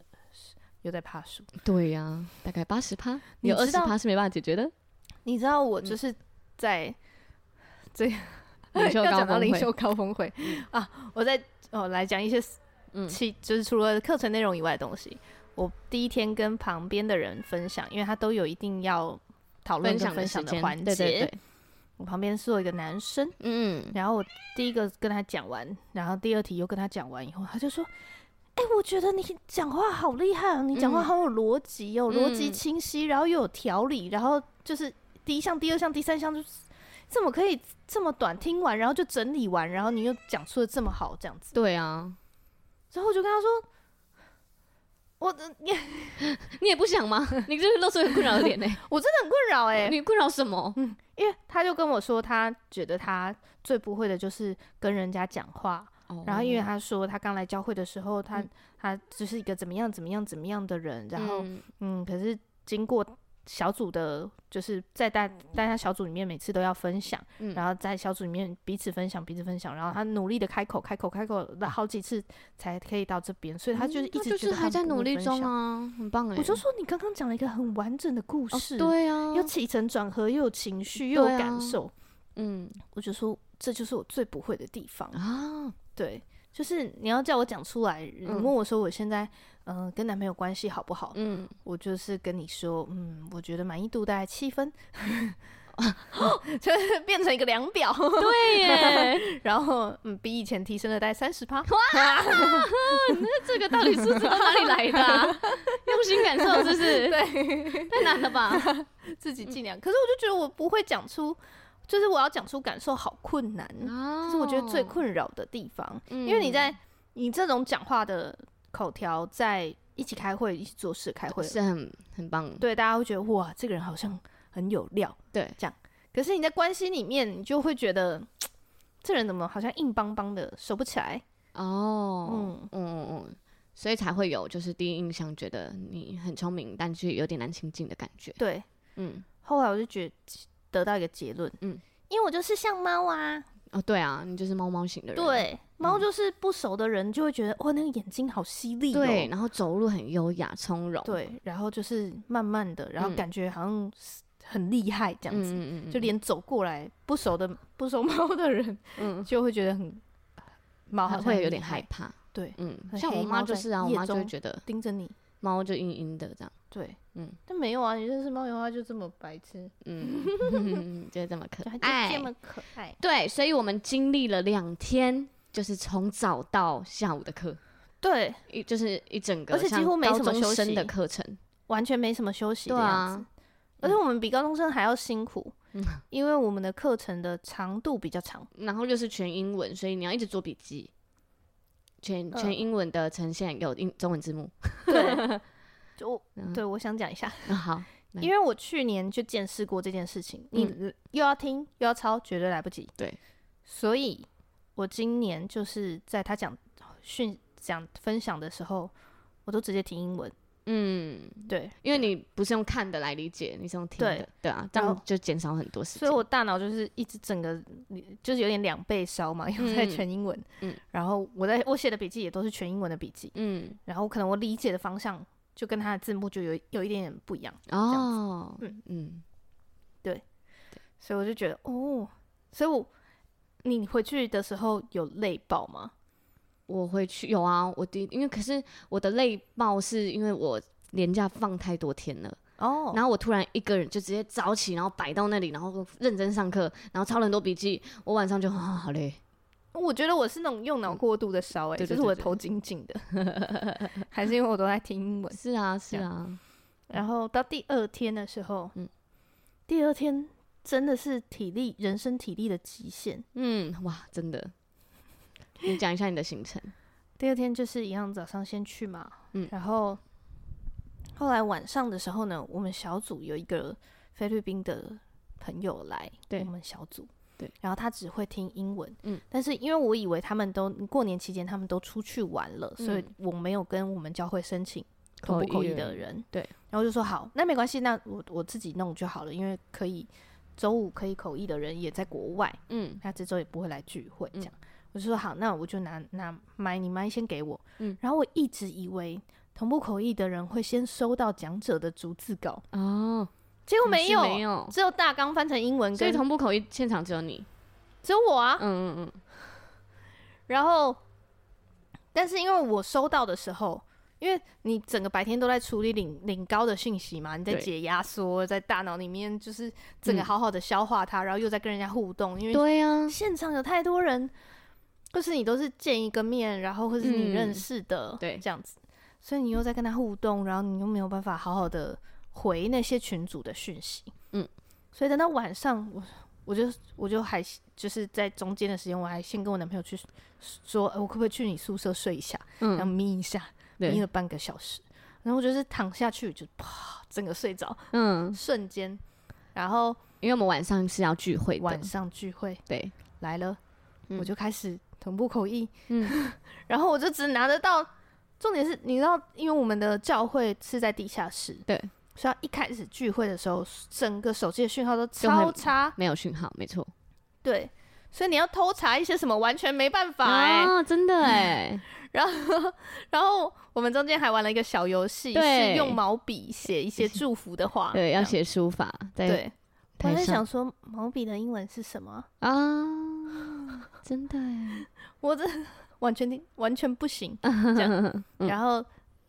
B: 题，有在怕输。对呀、啊，大概八十趴，有二十趴是没办法解决的。你知道我就是在 这 要讲到领袖高峰会啊，我在哦来讲一些其、嗯、就是除了课程内容以外的东西。我第一天跟旁边的人分享，因为他都有一定要讨论跟分享的环节。对对对。我旁边坐一个男生，嗯，然后我第一个跟他讲完，然后第二题又跟他讲完以后，他就说：“哎、欸，我觉得你讲话好厉害啊，你讲话好有逻辑哦，逻辑清晰，然后又有条理，然后就是第一项、第二项、第三项，就是怎么可以这么短听完，然后就整理完，然后你又讲出的这么好，这样子。”对啊，然后我就跟他说。我你 你也不想吗？你就是露出很困扰的脸呢。我真的很困扰哎。你困扰什么？嗯，因为他就跟我说，他觉得他最不会的就是跟人家讲话。哦。然后因为他说他刚来教会的时候，他、嗯、他只是一个怎么样怎么样怎么样的人。然后嗯，嗯，可是经过。小组的，就是在大大家小组里面，每次都要分享，嗯、然后在小组里面彼此分享，彼此分享，然后他努力的开口，开口，开口了好几次才可以到这边，所以他就是一直觉得他、嗯、还在努力中啊，很棒哎！我就说你刚刚讲了一个很完整的故事，哦、对啊，又起承转合，又有情绪，又有感受，嗯，我就说这就是我最不会的地方啊，对，就是你要叫我讲出来，你问我说我现在。嗯、呃，跟男朋友关系好不好？嗯，我就是跟你说，嗯，我觉得满意度大概七分，就是变成一个量表。对耶，然后嗯，比以前提升了大概三十趴。哇，那这个到底数字从哪里来的、啊？用心感受，是不是？对，太难了吧？自己计量。可是我就觉得我不会讲出，就是我要讲出感受好困难，哦、是我觉得最困扰的地方。嗯、因为你在你这种讲话的。口条在一起开会，一起做事开会是很很棒。对，大家会觉得哇，这个人好像很有料。对，这样。可是你在关系里面，你就会觉得这人怎么好像硬邦邦的，熟不起来。哦，嗯嗯嗯，所以才会有就是第一印象觉得你很聪明，但是有点难亲近的感觉。对，嗯。后来我就觉得得到一个结论，嗯，因为我就是像猫啊。哦，对啊，你就是猫猫型的人。对，猫就是不熟的人就会觉得，哇，那个眼睛好犀利。对，然后走路很优雅从容。对，然后就是慢慢的，然后感觉好像很厉害这样子，嗯就连走过来不熟的 不熟猫的人，嗯，就会觉得很猫还会有点害怕。对，嗯，像我妈就是啊，我妈就会觉得盯着你，猫就阴阴的这样。对，嗯，但没有啊，你认识猫的话就这么白痴，嗯，就这么可爱，就这么可爱。对，所以我们经历了两天，就是从早到下午的课，对，一就是一整个，而且几乎没什么休息的课程，完全没什么休息的样子。而且我们比高中生还要辛苦，因为我们的课程的长度比较长，然后又是全英文，所以你要一直做笔记，全全英文的呈现有英中文字幕，对。就对，我想讲一下。好，因为我去年就见识过这件事情，你又要听又要抄，绝对来不及。对，所以我今年就是在他讲训讲分享的时候，我都直接听英文。嗯，对，因为你不是用看的来理解，你是用听的，对啊，这样就减少很多时间。所以我大脑就是一直整个就是有点两倍烧嘛，因为在全英文。嗯，然后我在我写的笔记也都是全英文的笔记。嗯，然后可能我理解的方向。就跟他的字幕就有有一点点不一样哦，嗯嗯，对，所以我就觉得哦，所以我你回去的时候有累爆吗？我回去有啊，我第因为可是我的累爆是因为我连假放太多天了哦，然后我突然一个人就直接早起，然后摆到那里，然后认真上课，然后抄了很多笔记，我晚上就啊好累我觉得我是那种用脑过度的烧，哎，就是我的头紧紧的，还是因为我都在听英文？
A: 是啊，是啊。
B: 然后到第二天的时候，嗯，第二天真的是体力、人生体力的极限。
A: 嗯，哇，真的。你讲一下你的行程。
B: 第二天就是一样，早上先去嘛，嗯，然后后来晚上的时候呢，我们小组有一个菲律宾的朋友来，对，我们小组。对，然后他只会听英文，嗯，但是因为我以为他们都过年期间他们都出去玩了，嗯，所以我没有跟我们教会申请同步口译的人，对，然后就说好，那没关系，那我我自己弄就好了，因为可以周五可以口译的人也在国外，嗯，他这周也不会来聚会，这样，嗯，我就说好，那我就拿拿麦，你麦先给我，嗯，然后我一直以为同步口译的人会先收到讲者的逐字稿。哦。结果没有，没有，只有大纲翻成英文，
A: 所以同步口译现场只有你，
B: 只有我啊。嗯嗯嗯。然后，但是因为我收到的时候，因为你整个白天都在处理领领高的讯息嘛，你在解压缩，在大脑里面就是整个好好的消化它，嗯、然后又在跟人家互动，因为对呀，现场有太多人，或是你都是见一个面，然后或是你认识的，嗯、对，这样子，所以你又在跟他互动，然后你又没有办法好好的。回那些群组的讯息，嗯，所以等到晚上，我我就我就还就是在中间的时间，我还先跟我男朋友去说，我可不可以去你宿舍睡一下，嗯，然后眯一下，眯了半个小时，然后我就是躺下去就啪，整个睡着，嗯，瞬间，然后
A: 因为我们晚上是要聚会，
B: 晚上聚会，
A: 对，
B: 来了，我就开始同步口译，嗯，然后我就只拿得到，重点是你知道，因为我们的教会是在地下室，对。所以一开始聚会的时候，整个手机的讯号都超差，
A: 没有讯号，没错。
B: 对，所以你要偷查一些什么，完全没办法哎、欸
A: 啊，真的哎、欸。
B: 然后，然后我们中间还玩了一个小游戏，是用毛笔写一些祝福的话，
A: 对，要写书法。对，
B: 我在想说毛笔的英文是什么啊？
A: 真的哎，
B: 我这完全听完全不行。这样，然后。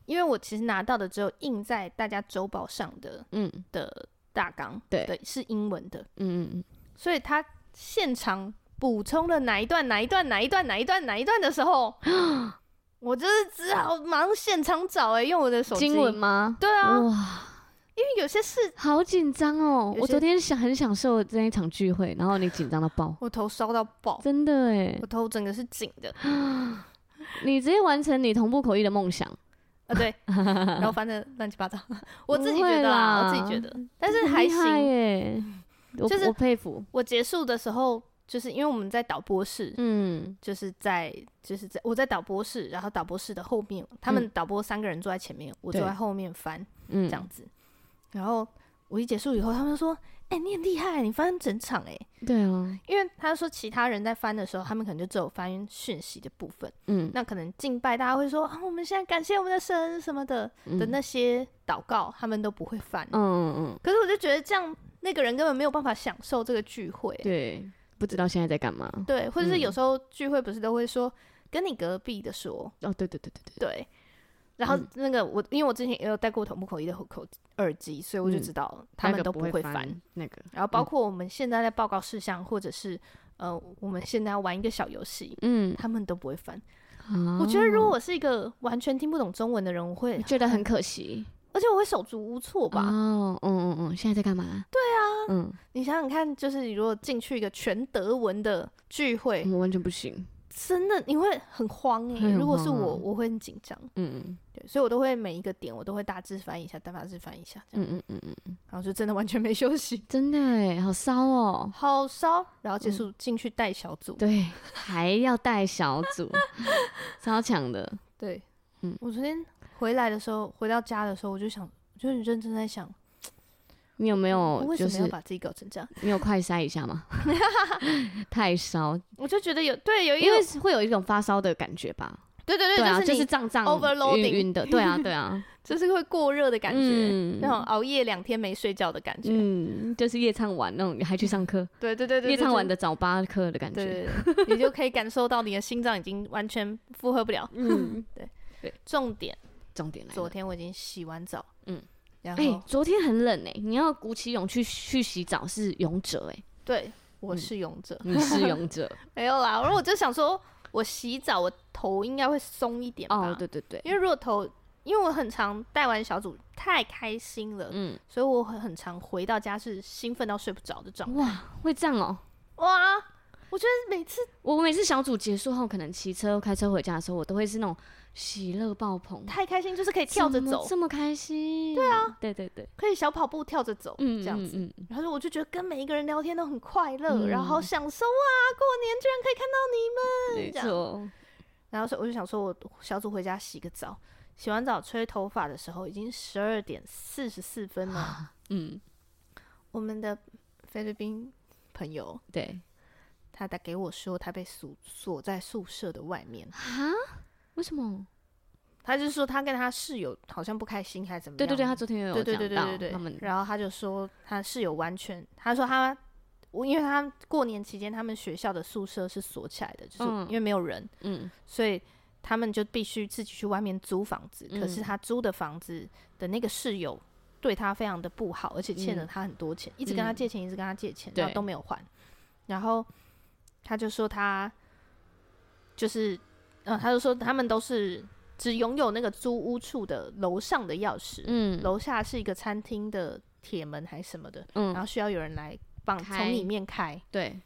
B: 因为我其实拿到的只有印在大家周报上的，嗯，的大纲，对，是英文的，嗯嗯嗯，所以他现场补充了哪一段哪一段哪一段哪一段哪一段的时候，我就是只好马上现场找哎、欸，用我的手机。
A: 经文吗？
B: 对啊，哇，因为有些事
A: 好紧张哦。我昨天想很享受这一场聚会，然后你紧张到爆，
B: 我头烧到爆，
A: 真的哎，
B: 我头整个是紧的。
A: 你直接完成你同步口译的梦想。
B: 啊对，然后反正乱七八糟，我自己觉得啊，我自己觉得，但是还行耶，
A: 就是我佩服。
B: 我结束的时候，就是因为我们在导播室，嗯，就是在就是在我在导播室，然后导播室的后面，他们导播三个人坐在前面，我坐在后面翻，嗯，这样子，然后我一结束以后，他们说。哎、欸，你很厉害，你翻整场哎。
A: 对啊，
B: 因为他说其他人在翻的时候，他们可能就只有翻讯息的部分。嗯，那可能敬拜大家会说啊，我们现在感谢我们的神什么的、嗯、的那些祷告，他们都不会翻。嗯嗯嗯。可是我就觉得这样，那个人根本没有办法享受这个聚会。
A: 对，不知道现在在干嘛。
B: 对，或者是有时候聚会不是都会说、嗯、跟你隔壁的说。
A: 哦，对对对对对。
B: 对。然后那个我，因为我之前也有戴过同步口译的口耳机，所以我就知道他们都不会翻那个。然后包括我们现在在报告事项，或者是呃，我们现在要玩一个小游戏，嗯，他们都不会翻。我觉得如果我是一个完全听不懂中文的人，我会
A: 觉得很可惜，
B: 而且我会手足无措吧。
A: 哦，嗯嗯嗯，现在在干嘛？
B: 对啊，嗯，你想想看，就是你如果进去一个全德文的聚会，
A: 我完全不行。
B: 真的你会很慌哎、欸，如果是我，我会很紧张。嗯嗯，对，所以我都会每一个点我都会大致翻译一下，大致翻译一下。这样嗯嗯嗯嗯，然后就真的完全没休息，
A: 真的哎，好烧哦，
B: 好烧。然后结束进去带小组，
A: 对，还要带小组，超强的。
B: 对，嗯，我昨天回来的时候，回到家的时候，我就想，我就很认真在想。
A: 你有没有就是
B: 把自己搞成这样？
A: 你有快筛一下吗？太烧，
B: 我就觉得有对有，
A: 因为会有一种发烧的感觉吧。
B: 对对对，
A: 就是胀胀、晕晕的。对啊对啊，
B: 就是会过热的感觉，那种熬夜两天没睡觉的感觉。
A: 嗯，就是夜唱晚那种还去上课。
B: 对对对对，
A: 夜唱晚的早八课的感觉。
B: 你就可以感受到你的心脏已经完全负荷不了。嗯，对对，重点
A: 重点来。
B: 昨天我已经洗完澡。嗯。
A: 哎、欸，昨天很冷哎、欸，你要鼓起勇气去洗澡是勇者哎、欸。
B: 对，我是勇者，
A: 你是 勇者，
B: 没有啦。然后我就想说，我洗澡，我头应该会松一点吧？
A: 哦，对对对，
B: 因为如果头，因为我很常带完小组太开心了，嗯，所以我很很常回到家是兴奋到睡不着的状态。
A: 哇，会这样哦？
B: 哇，我觉得每次
A: 我每次小组结束后，可能骑车开车回家的时候，我都会是那种。喜乐爆棚，
B: 太开心，就是可以跳着走，
A: 这么开心。
B: 对啊，
A: 对对对，
B: 可以小跑步跳着走，嗯这样子。然后我就觉得跟每一个人聊天都很快乐，然后享受哇，过年居然可以看到你们，没错。然后我就想说，我小组回家洗个澡，洗完澡吹头发的时候已经十二点四十四分了。嗯，我们的菲律宾朋友，
A: 对，
B: 他打给我说，他被锁锁在宿舍的外面
A: 啊。为什么？
B: 他就说他跟他室友好像不开心，还是怎么样？
A: 对对对，他昨天有讲到。
B: 对对对对对对。然后他就说他室友完全，他说他我，因为他过年期间他们学校的宿舍是锁起来的，就是因为没有人，嗯，所以他们就必须自己去外面租房子。可是他租的房子的那个室友对他非常的不好，而且欠了他很多钱，一直跟他借钱，一直跟他借钱，然后都没有还。然后他就说他就是。嗯，他就说他们都是只拥有那个租屋处的楼上的钥匙，嗯，楼下是一个餐厅的铁门还是什么的，嗯，然后需要有人来帮从里面开，
A: 对。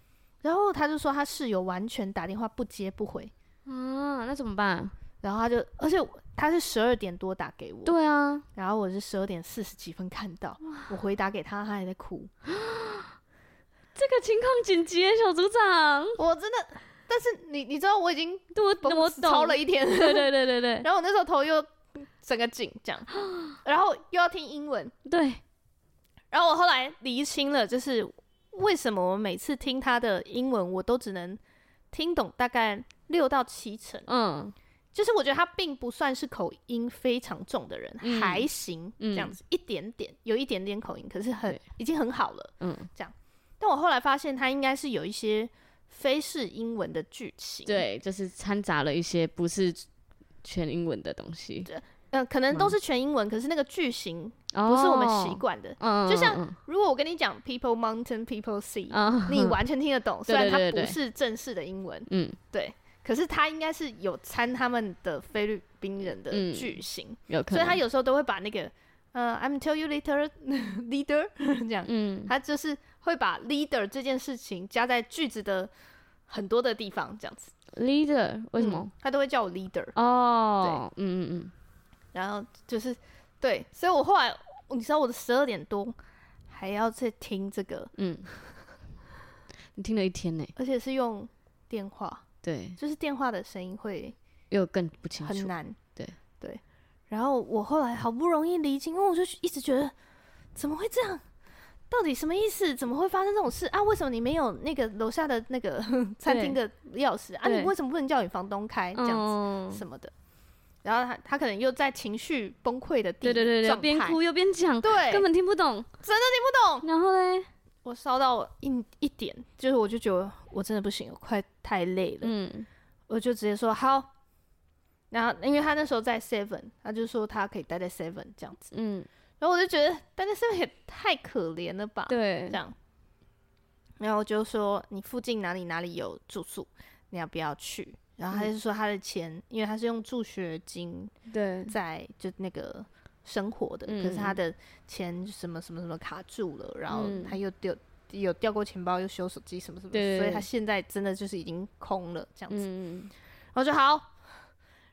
B: 然后他就说他室友完全打电话不接不回，
A: 啊，那怎么办？
B: 然后他就，而且他是十二点多打给我，
A: 对啊，
B: 然后我是十二点四十几分看到，我回答给他，他还在哭，
A: 这个情况紧急，小组长，
B: 我真的。但是你你知道我已经我
A: 我
B: 操了一天，
A: 对对对对对。
B: 然后我那时候头又整个紧这样，然后又要听英文，
A: 对。
B: 然后我后来厘清了，就是为什么我每次听他的英文，我都只能听懂大概六到七成。嗯，就是我觉得他并不算是口音非常重的人，嗯、还行这样子，嗯、一点点有一点点口音，可是很已经很好了。嗯，这样。但我后来发现它应该是有一些。非是英文的剧情，
A: 对，就是掺杂了一些不是全英文的东西。
B: 对，嗯、呃，可能都是全英文，嗯、可是那个句型不是我们习惯的。嗯、就像如果我跟你讲 people mountain people sea，、嗯、你完全听得懂，嗯、虽然它不是正式的英文。嗯，对。可是它应该是有掺他们的菲律宾人的句型，嗯、有可能。所以他有时候都会把那个呃，I'm tell you later leader 这样，嗯，他就是。会把 leader 这件事情加在句子的很多的地方，这样子。
A: leader 为什么、嗯、
B: 他都会叫我 leader？
A: 哦，对，嗯嗯嗯。
B: 然后就是对，所以我后来你知道我的十二点多还要再听这个，嗯，
A: 你听了一天呢，
B: 而且是用电话，
A: 对，
B: 就是电话的声音会
A: 又更不清楚，
B: 很难，
A: 对
B: 对。然后我后来好不容易理清，因为我就一直觉得怎么会这样。到底什么意思？怎么会发生这种事啊？为什么你没有那个楼下的那个 餐厅的钥匙啊？你为什么不能叫你房东开这样子什么的？嗯、然后他他可能又在情绪崩溃的地，对对对对，
A: 边哭又边讲，
B: 对，
A: 根本听不懂，
B: 真的听不懂。
A: 然后嘞，
B: 我烧到一一点，就是我就觉得我真的不行，我快太累了，嗯，我就直接说好。然后因为他那时候在 Seven，他就说他可以待在 Seven 这样子，嗯。然后我就觉得，但那是也太可怜了吧？对，这样。然后我就说，你附近哪里哪里有住宿，你要不要去？然后他就说他的钱，嗯、因为他是用助学金对在就那个生活的，对可是他的钱什么什么什么卡住了，然后他又掉有掉过钱包，又修手机什么什么，对所以他现在真的就是已经空了这样子。嗯、然后就好，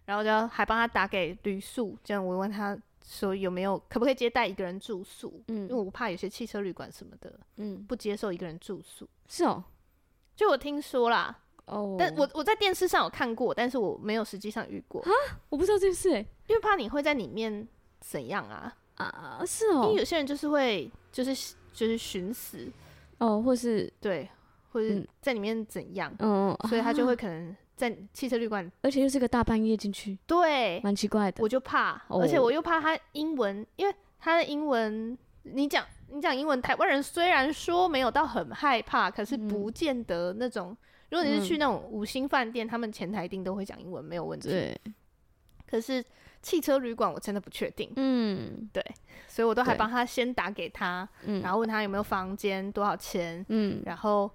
B: 然后就还帮他打给旅宿，这样我问他。说有没有可不可以接待一个人住宿？嗯，因为我怕有些汽车旅馆什么的，嗯，不接受一个人住宿。
A: 是哦，
B: 就我听说啦，哦，但我我在电视上有看过，但是我没有实际上遇过啊，
A: 我不知道这件事哎，
B: 因为怕你会在里面怎样啊？
A: 啊，是哦，
B: 因为有些人就是会就是就是寻死
A: 哦，或是
B: 对，或者在里面怎样，嗯，所以他就会可能。在汽车旅馆，
A: 而且又是个大半夜进去，
B: 对，
A: 蛮奇怪的。
B: 我就怕，而且我又怕他英文，因为他的英文，你讲你讲英文，台湾人虽然说没有到很害怕，可是不见得那种。如果你是去那种五星饭店，他们前台一定都会讲英文，没有问题。对。可是汽车旅馆我真的不确定。嗯，对，所以我都还帮他先打给他，然后问他有没有房间，多少钱，嗯，然后。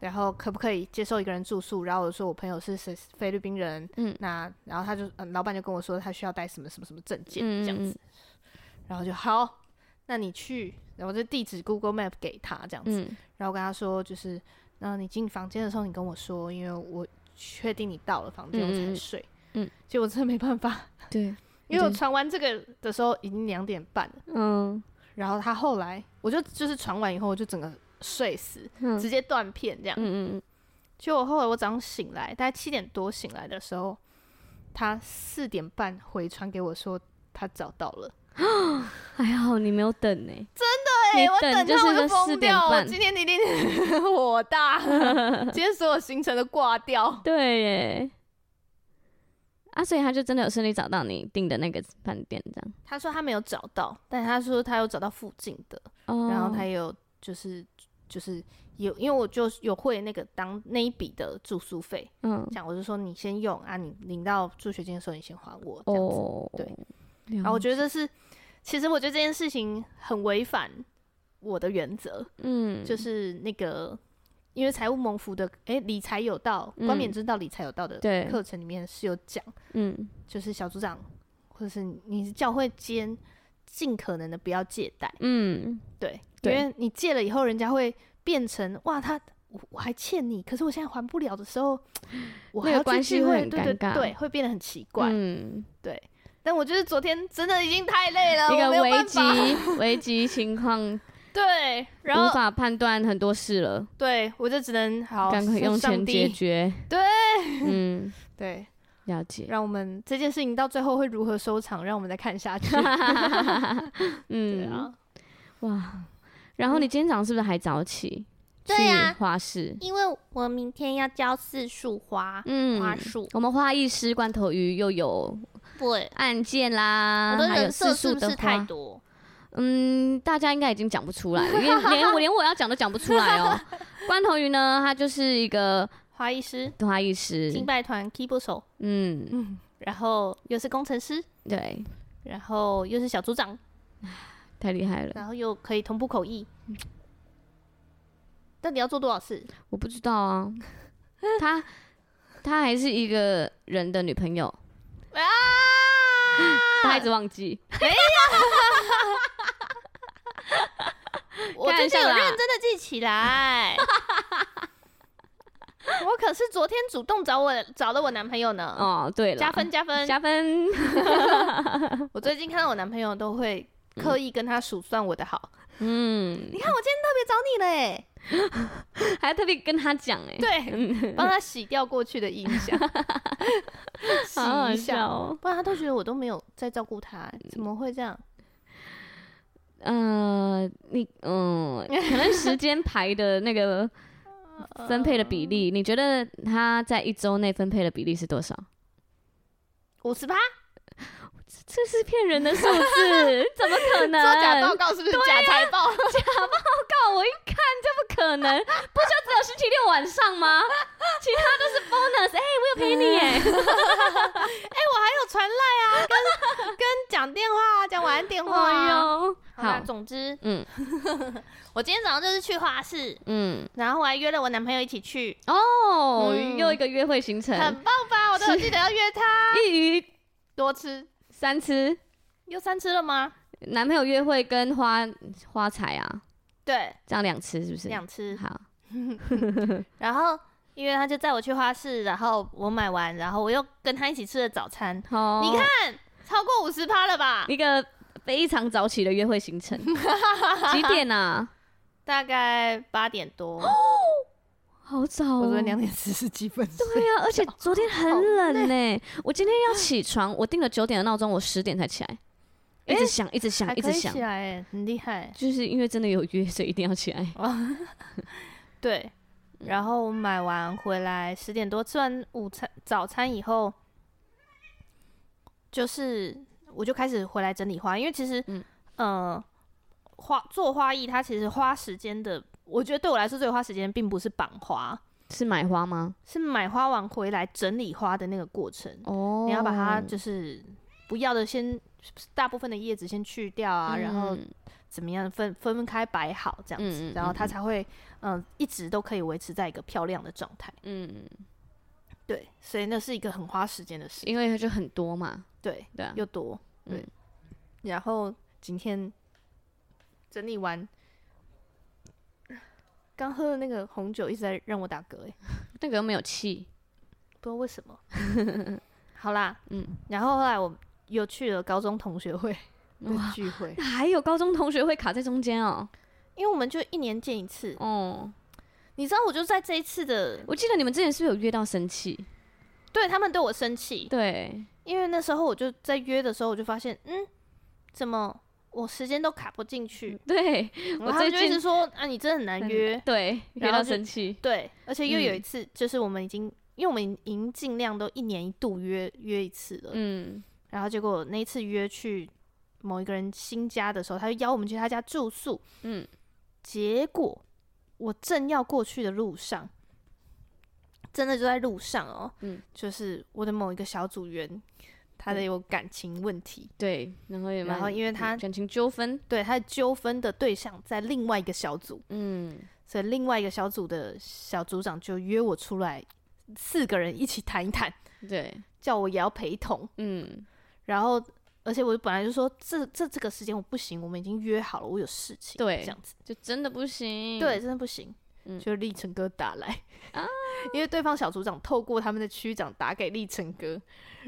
B: 然后可不可以接受一个人住宿？然后我说我朋友是菲菲律宾人，嗯，那然后他就嗯，老板就跟我说他需要带什么什么什么证件这样子，嗯、然后就好，那你去，然后就地址 Google Map 给他这样子，嗯、然后跟他说就是，然后你进房间的时候你跟我说，因为我确定你到了房间我才睡，嗯，嗯。结果真的没办法，对，因为我传完这个的时候已经两点半了，嗯，然后他后来我就就是传完以后我就整个。睡死，嗯、直接断片这样。嗯嗯，就我后来我早上醒来，大概七点多醒来的时候，他四点半回传给我说他找到了。
A: 还好你没有等呢、欸，
B: 真的哎、欸，我等他我就疯掉。
A: 我
B: 今天你一定火 大，今天所有行程都挂掉。
A: 对耶，啊，所以他就真的有顺利找到你订的那个饭店这样。
B: 他说他没有找到，但他说他有找到附近的，哦、然后他有就是。就是有，因为我就有汇那个当那一笔的住宿费，嗯，这样我就说你先用啊，你领到助学金的时候你先还我，这样子，哦、对。然后我觉得是，其实我觉得这件事情很违反我的原则，嗯，就是那个因为财务蒙福的，哎、欸，理财有道，冠冕之道理财有道的课程里面是有讲，嗯，就是小组长或者是你是教会间，尽可能的不要借贷，嗯，对。因为你借了以后，人家会变成哇，他我我还欠你，可是我现在还不了的时候，我还要关系会很尴尬，对对对，会变得很奇怪。嗯，对。但我觉得昨天真的已经太累了，
A: 一个危机 危机情况，
B: 对，然后
A: 无法判断很多事了。
B: 对，我就只能好
A: 赶快用钱解决。
B: 对，嗯，对，
A: 了解。
B: 让我们这件事情到最后会如何收场，让我们再看下去。嗯，对啊，哇。
A: 然后你今天早上是不是还早起？对呀，花市，
B: 因为我明天要浇四束花，嗯，花束。
A: 我们花艺师罐头鱼又有对案件啦，还有四束的花。太多，嗯，大家应该已经讲不出来了，因为连我连我要讲都讲不出来哦。罐头鱼呢，它就是一个
B: 花艺师，
A: 花艺师，
B: 敬拜团 keyboard 手，嗯。嗯，然后又是工程师，
A: 对，
B: 然后又是小组长。
A: 太厉害了，
B: 然后又可以同步口译，到底要做多少事？
A: 我不知道啊。他他还是一个人的女朋友。啊，他一直忘记。没有，
B: 我最近有认真的记起来。我可是昨天主动找我找了我男朋友呢。
A: 哦，对了，
B: 加分加分。
A: 加分。
B: 我最近看到我男朋友都会。刻意跟他数算我的好，嗯，你看我今天特别找你嘞，
A: 还特别跟他讲哎，
B: 对，帮他洗掉过去的印象，洗一下。哦，不然他都觉得我都没有在照顾他，怎么会这样？
A: 呃，你嗯，可能时间排的那个分配的比例，你觉得他在一周内分配的比例是多少？
B: 五十八。
A: 这是骗人的数字，怎么可能？
B: 做假报告是不是？假财报、啊、
A: 假报告，我一看就不可能，不就只有星期六晚上吗？其他都是 bonus。哎、欸，我有陪你 哎，哎、
B: 欸，我还有传赖啊，跟跟讲电话，讲晚安电话哟、啊。好，好总之，嗯，我今天早上就是去花市，嗯，然后我还约了我男朋友一起去。
A: 哦，嗯、又一个约会行程，
B: 很棒吧？我都有记得要约他，
A: 一鱼
B: 多吃。
A: 三吃，
B: 又三吃了吗？
A: 男朋友约会跟花花材啊，
B: 对，这
A: 样两吃是不是？
B: 两吃
A: 好。
B: 然后因为他就载我去花市，然后我买完，然后我又跟他一起吃了早餐。哦，你看超过五十趴了吧？
A: 一个非常早起的约会行程。几点啊？
B: 大概八点多。
A: 好早哦！
B: 我昨天两点四十几分。
A: 对呀，而且昨天很冷呢。我今天要起床，我定了九点的闹钟，我十点才起来，一直想，一直想，一直想。
B: 起来，很厉害。
A: 就是因为真的有约，所以一定要起来。
B: 对。然后买完回来十点多，吃完午餐早餐以后，就是我就开始回来整理花，因为其实，嗯，花做花艺，它其实花时间的。我觉得对我来说最花时间并不是绑花，
A: 是买花吗？
B: 是买花完回来整理花的那个过程。哦，你要把它就是不要的先大部分的叶子先去掉啊，嗯、然后怎么样分分开摆好这样子，嗯嗯嗯，然后它才会嗯、呃、一直都可以维持在一个漂亮的状态。嗯，对，所以那是一个很花时间的事，
A: 因为它就很多嘛。
B: 对对，又多对，嗯、然后今天整理完，刚喝的那个红酒一直在让我打嗝，哎，
A: 那个又没有气，
B: 不知道为什么。好啦，嗯，然后后来我又去了高中同学会。哇，聚会
A: 还有高中同学会卡在中间哦，
B: 因为我们就一年见一次哦。你知道，我就在这一次的，
A: 我记得你们之前是不是有约到生气？
B: 对，他们对我生气，
A: 对，
B: 因为那时候我就在约的时候，我就发现，嗯，怎么我时间都卡不进去？
A: 对，
B: 我就一直说啊，你真的很难约，
A: 对，约到生气，
B: 对，而且又有一次，就是我们已经，因为我们已经尽量都一年一度约约一次了，嗯，然后结果那一次约去。某一个人新家的时候，他就邀我们去他家住宿。嗯，结果我正要过去的路上，真的就在路上哦。嗯，就是我的某一个小组员，他的有感情问题。
A: 对，然后也
B: 然后因为他
A: 感情纠纷，
B: 对，他的纠纷的对象在另外一个小组。嗯，所以另外一个小组的小组长就约我出来，四个人一起谈一谈。
A: 对，
B: 叫我也要陪同。嗯，然后。而且我本来就说这这这个时间我不行，我们已经约好了，我有事情，
A: 对，
B: 这样子
A: 就真的不行，
B: 对，真的不行，嗯，就立成哥打来啊，因为对方小组长透过他们的区长打给立成哥，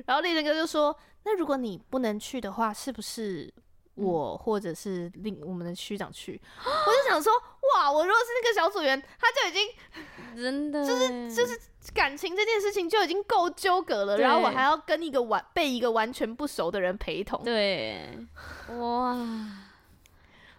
B: 然后立成哥就说，那如果你不能去的话，是不是？我或者是另我们的区长去，我就想说，哇，我如果是那个小组员，他就已经 真的就是就是感情这件事情就已经够纠葛了，然后我还要跟一个完被一个完全不熟的人陪同，
A: 对，哇，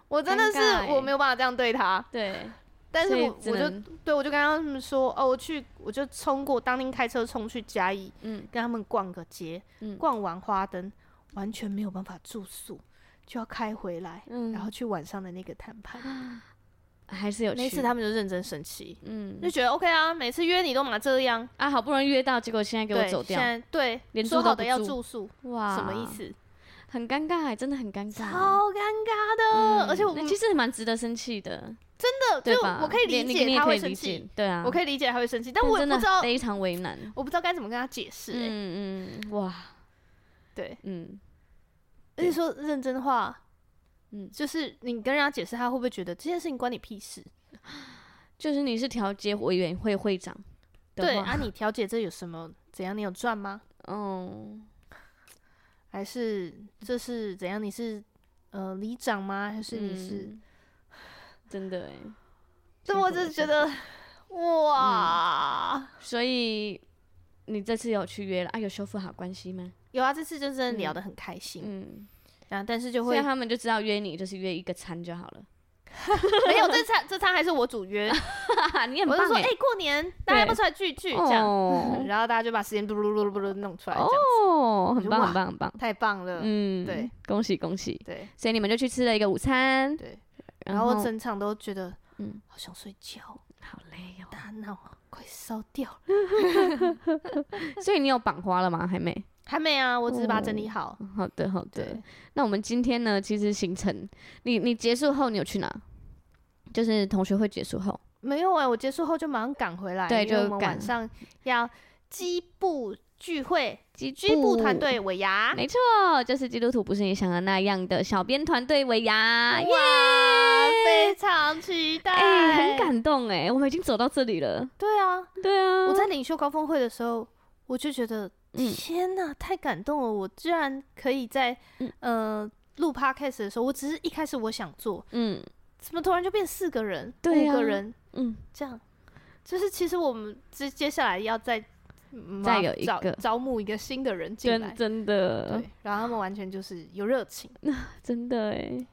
B: 我真的是我没有办法这样对他，
A: 对，
B: 但是我我就对我就跟他们说，哦，我去我就冲过当天开车冲去嘉义，嗯，跟他们逛个街，嗯，逛完花灯完全没有办法住宿。就要开回来，嗯，然后去晚上的那个谈判，
A: 还是有
B: 那次他们就认真生气，嗯，就觉得 OK 啊，每次约你都嘛这样
A: 啊，好不容易约到，结果现在给我走掉，
B: 现在对，连说好的要住宿，哇，什么意思？
A: 很尴尬，真的很尴尬，
B: 超尴尬的，而且我
A: 其实蛮值得生气的，
B: 真的，就我可以理解他会生气，
A: 对啊，
B: 我可以理解他会生气，但我不知道
A: 非常为难，
B: 我不知道该怎么跟他解释，
A: 嗯嗯，哇，
B: 对，嗯。而且说认真的话，嗯，就是你跟人家解释，他会不会觉得这件事情关你屁事？
A: 就是你是调解委员会会长，
B: 对啊，你调解这有什么？怎样？你有赚吗？嗯，还是这是怎样？你是呃里长吗？还是你是、嗯、
A: 真的？哎，
B: 这我就觉得哇、嗯！
A: 所以你这次有去约了啊？有修复好关系吗？
B: 有啊，这次就真的聊得很开心。嗯，然后但是就会，
A: 他们就知道约你就是约一个餐就好了。
B: 没有，这餐这餐还是我主约。
A: 你很棒。
B: 我就说，哎，过年大家要不出来聚聚？这样，然后大家就把时间嘟噜噜噜噜噜弄出来。哦，
A: 很棒，很棒，很棒，
B: 太棒了。嗯，对，
A: 恭喜恭喜。对，所以你们就去吃了一个午餐。
B: 对，然后我整场都觉得，嗯，好想睡觉，
A: 好累哦，
B: 大脑快烧掉
A: 了。所以你有绑花了吗？还没。
B: 还没啊，我只是把它整理好。
A: 哦、好的，好的。那我们今天呢？其实行程，你你结束后你有去哪？就是同学会结束后
B: 没有哎、欸，我结束后就马上赶回来。对，就我们晚上要基部聚会，基部团队尾牙，
A: 没错，就是基督徒不是你想的那样的小编团队尾牙，哇！
B: 非常期待，
A: 哎、欸，很感动哎、欸，我们已经走到这里了。
B: 对啊，
A: 对啊，
B: 我在领袖高峰会的时候，我就觉得。天呐，太感动了！我居然可以在、嗯、呃录 podcast 的时候，我只是一开始我想做，嗯，怎么突然就变四个人、五个人，嗯，这样，就是其实我们接接下来要再
A: 再有一个
B: 招，招募一个新的人进来，
A: 真的，
B: 对，然后他们完全就是有热情，
A: 真的哎。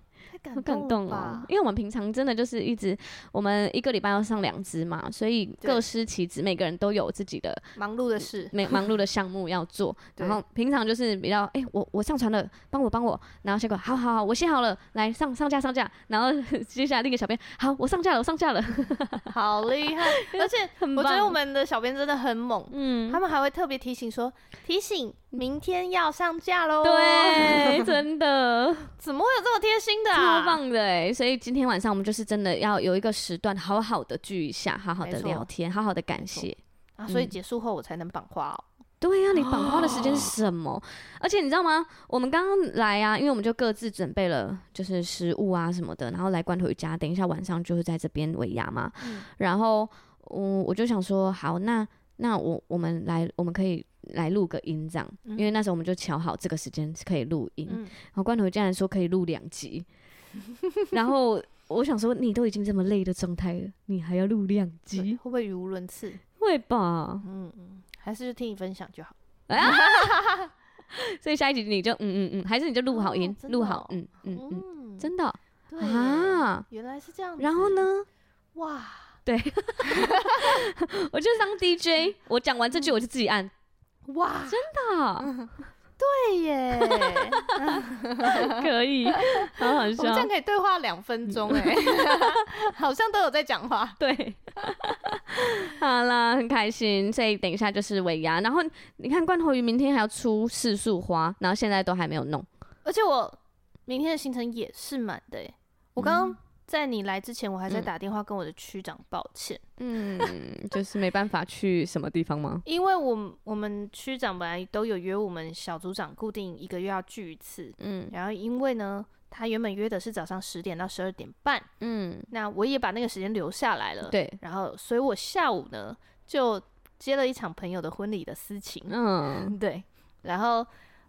A: 很感动哦，因为我们平常真的就是一直，我们一个礼拜要上两支嘛，所以各司其职，每个人都有自己的
B: 忙碌的事，
A: 每忙碌的项目要做。然后平常就是比较，哎、欸，我我上传了，帮我帮我，然后结果好好好，我写好了，来上上架上架，然后 接下来那个小编，好，我上架了，我上架了，
B: 好厉害！而且我觉得我们的小编真的很猛，嗯，他们还会特别提醒说，提醒明天要上架喽。
A: 对，真的，
B: 怎么会有这么贴心的啊？
A: 超棒的哎！所以今天晚上我们就是真的要有一个时段，好好的聚一下，好好的聊天，好好的感谢
B: 啊！所以结束后我才能绑花哦。
A: 对呀，你绑花的时间是什么？而且你知道吗？我们刚刚来啊，因为我们就各自准备了就是食物啊什么的，然后来罐头鱼家，等一下晚上就是在这边尾牙嘛。然后我我就想说，好，那那我我们来，我们可以。来录个音这样，因为那时候我们就瞧好这个时间是可以录音，嗯、然后罐头竟然说可以录两集，然后我想说你都已经这么累的状态了，你还要录两集，
B: 会不会语无伦次？
A: 会吧，
B: 嗯嗯，还是就听你分享就好。
A: 所以下一集你就嗯嗯嗯，还是你就录好音，录、哦、好，嗯嗯嗯，真的。
B: 对啊，原来是这样。
A: 然后呢？
B: 哇，
A: 对，我就当 DJ，我讲完这句我就自己按。
B: 哇，
A: 真的，
B: 对耶，
A: 可以，好好笑，
B: 我们这样可以对话两分钟哎，好像都有在讲话，
A: 对，好啦，很开心，所以等一下就是尾牙，然后你看罐头鱼明天还要出四束花，然后现在都还没有弄，
B: 而且我明天的行程也是满的，我刚刚。在你来之前，我还在打电话跟我的区长抱歉。
A: 嗯，就是没办法去什么地方吗？
B: 因为我我们区长本来都有约我们小组长固定一个月要聚一次。嗯，然后因为呢，他原本约的是早上十点到十二点半。嗯，那我也把那个时间留下来了。
A: 对，
B: 然后所以我下午呢就接了一场朋友的婚礼的私情。嗯，对，然后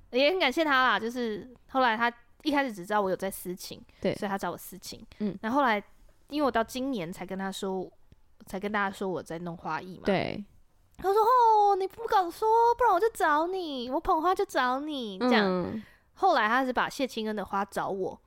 B: 也很感谢他啦，就是后来他。一开始只知道我有在私情，对，所以他找我私情。嗯，然后后来，因为我到今年才跟他说，才跟大家说我在弄花艺嘛。
A: 对，
B: 他说：“哦，你不敢说，不然我就找你，我捧花就找你。”这样。嗯，后来他是把谢清恩的花找我。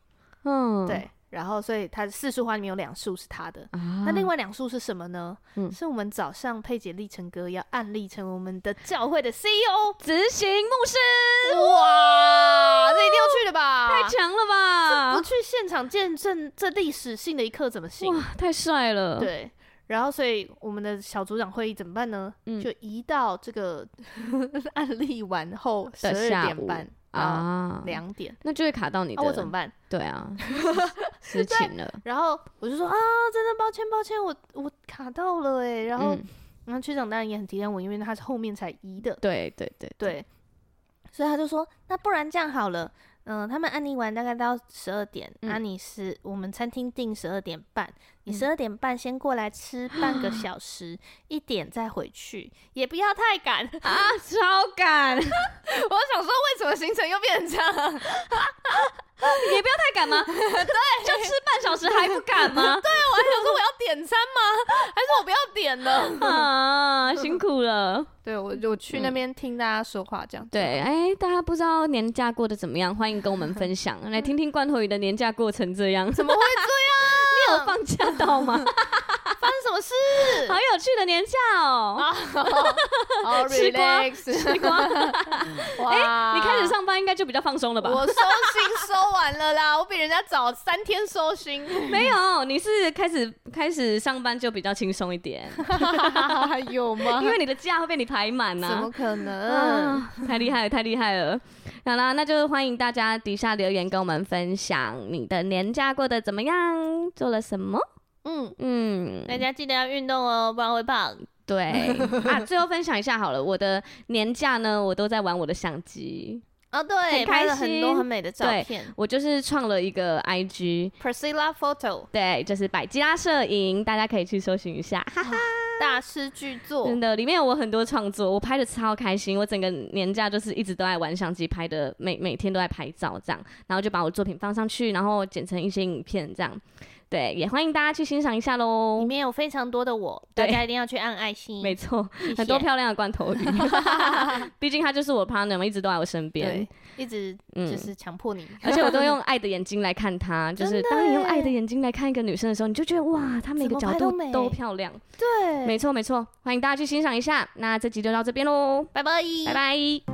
B: 嗯，对。然后，所以他四束花里面有两束是他的，啊、那另外两束是什么呢？嗯，是我们早上佩姐立成哥要案例成我们的教会的 CEO
A: 执行牧师。
B: 哇，这一定要去的吧？
A: 太强了吧！
B: 不去现场见证这历史性的一刻怎么行？
A: 哇，太帅了！
B: 对，然后所以我们的小组长会议怎么办呢？嗯，就移到这个 案例完后十二点半。啊，两点，
A: 那就会卡到你的，
B: 我怎么办？
A: 对啊，事情了。
B: 然后我就说啊，真的抱歉，抱歉，我我卡到了哎。然后，然后区长当然也很体谅我，因为他是后面才移的。
A: 对对对
B: 对，所以他就说，那不然这样好了。嗯，他们安妮完大概到十二点，那、嗯、你是我们餐厅定十二点半，嗯、你十二点半先过来吃 半个小时，嗯、一点再回去，也不要太赶
A: 啊，超赶！
B: 我想说，为什么行程又变成这样？
A: 也不要太赶吗？对，就吃半小时还不赶吗？
B: 对啊，我还想说我要点餐吗？还是我不要点了？
A: 啊，辛苦了。
B: 对，我我去那边听大家说话，这样。
A: 对，哎，大家不知道年假过得怎么样？欢迎跟我们分享，来听听罐头鱼的年假过成这样。
B: 怎么会这样？
A: 你有放假到吗？
B: 发生什么事？
A: 好有趣的年假哦！
B: 好
A: 吃瓜，吃瓜。哎，你开始上班应该就比较放松了吧？
B: 我收心收完了啦，我比人家早三天收心。
A: 没有，你是开始开始上班就比较轻松一点。
B: 有吗？
A: 因为你的假会被你排满呐。
B: 怎么可能？
A: 太厉害了，太厉害了。好啦，那就欢迎大家底下留言跟我们分享你的年假过得怎么样，做了什么。嗯
B: 嗯，大家记得要运动哦，不然会胖。
A: 对 啊，最后分享一下好了，我的年假呢，我都在玩我的相机。
B: 哦，对，拍了很多很美的照片。
A: 我就是创了一个 IG，Priscilla
B: Photo，
A: 对，就是百吉拉摄影，大家可以去搜寻一下，哈哈，
B: 大师巨作，
A: 真的，里面有我很多创作，我拍的超开心，我整个年假就是一直都在玩相机，拍的每每天都在拍照这样，然后就把我作品放上去，然后剪成一些影片这样。对，也欢迎大家去欣赏一下喽。
B: 里面有非常多的我，大家一定要去按爱心。
A: 没错，很多漂亮的罐头鱼。毕竟他就是我 partner 嘛，一直都在我身
B: 边。一直就是强迫你、嗯。
A: 而且我都用爱的眼睛来看他，就是当你用爱的眼睛来看一个女生的时候，你就觉得哇，她每个角度都漂亮。
B: 对，
A: 没错没错，欢迎大家去欣赏一下。那这集就到这边喽，
B: 拜拜，
A: 拜拜。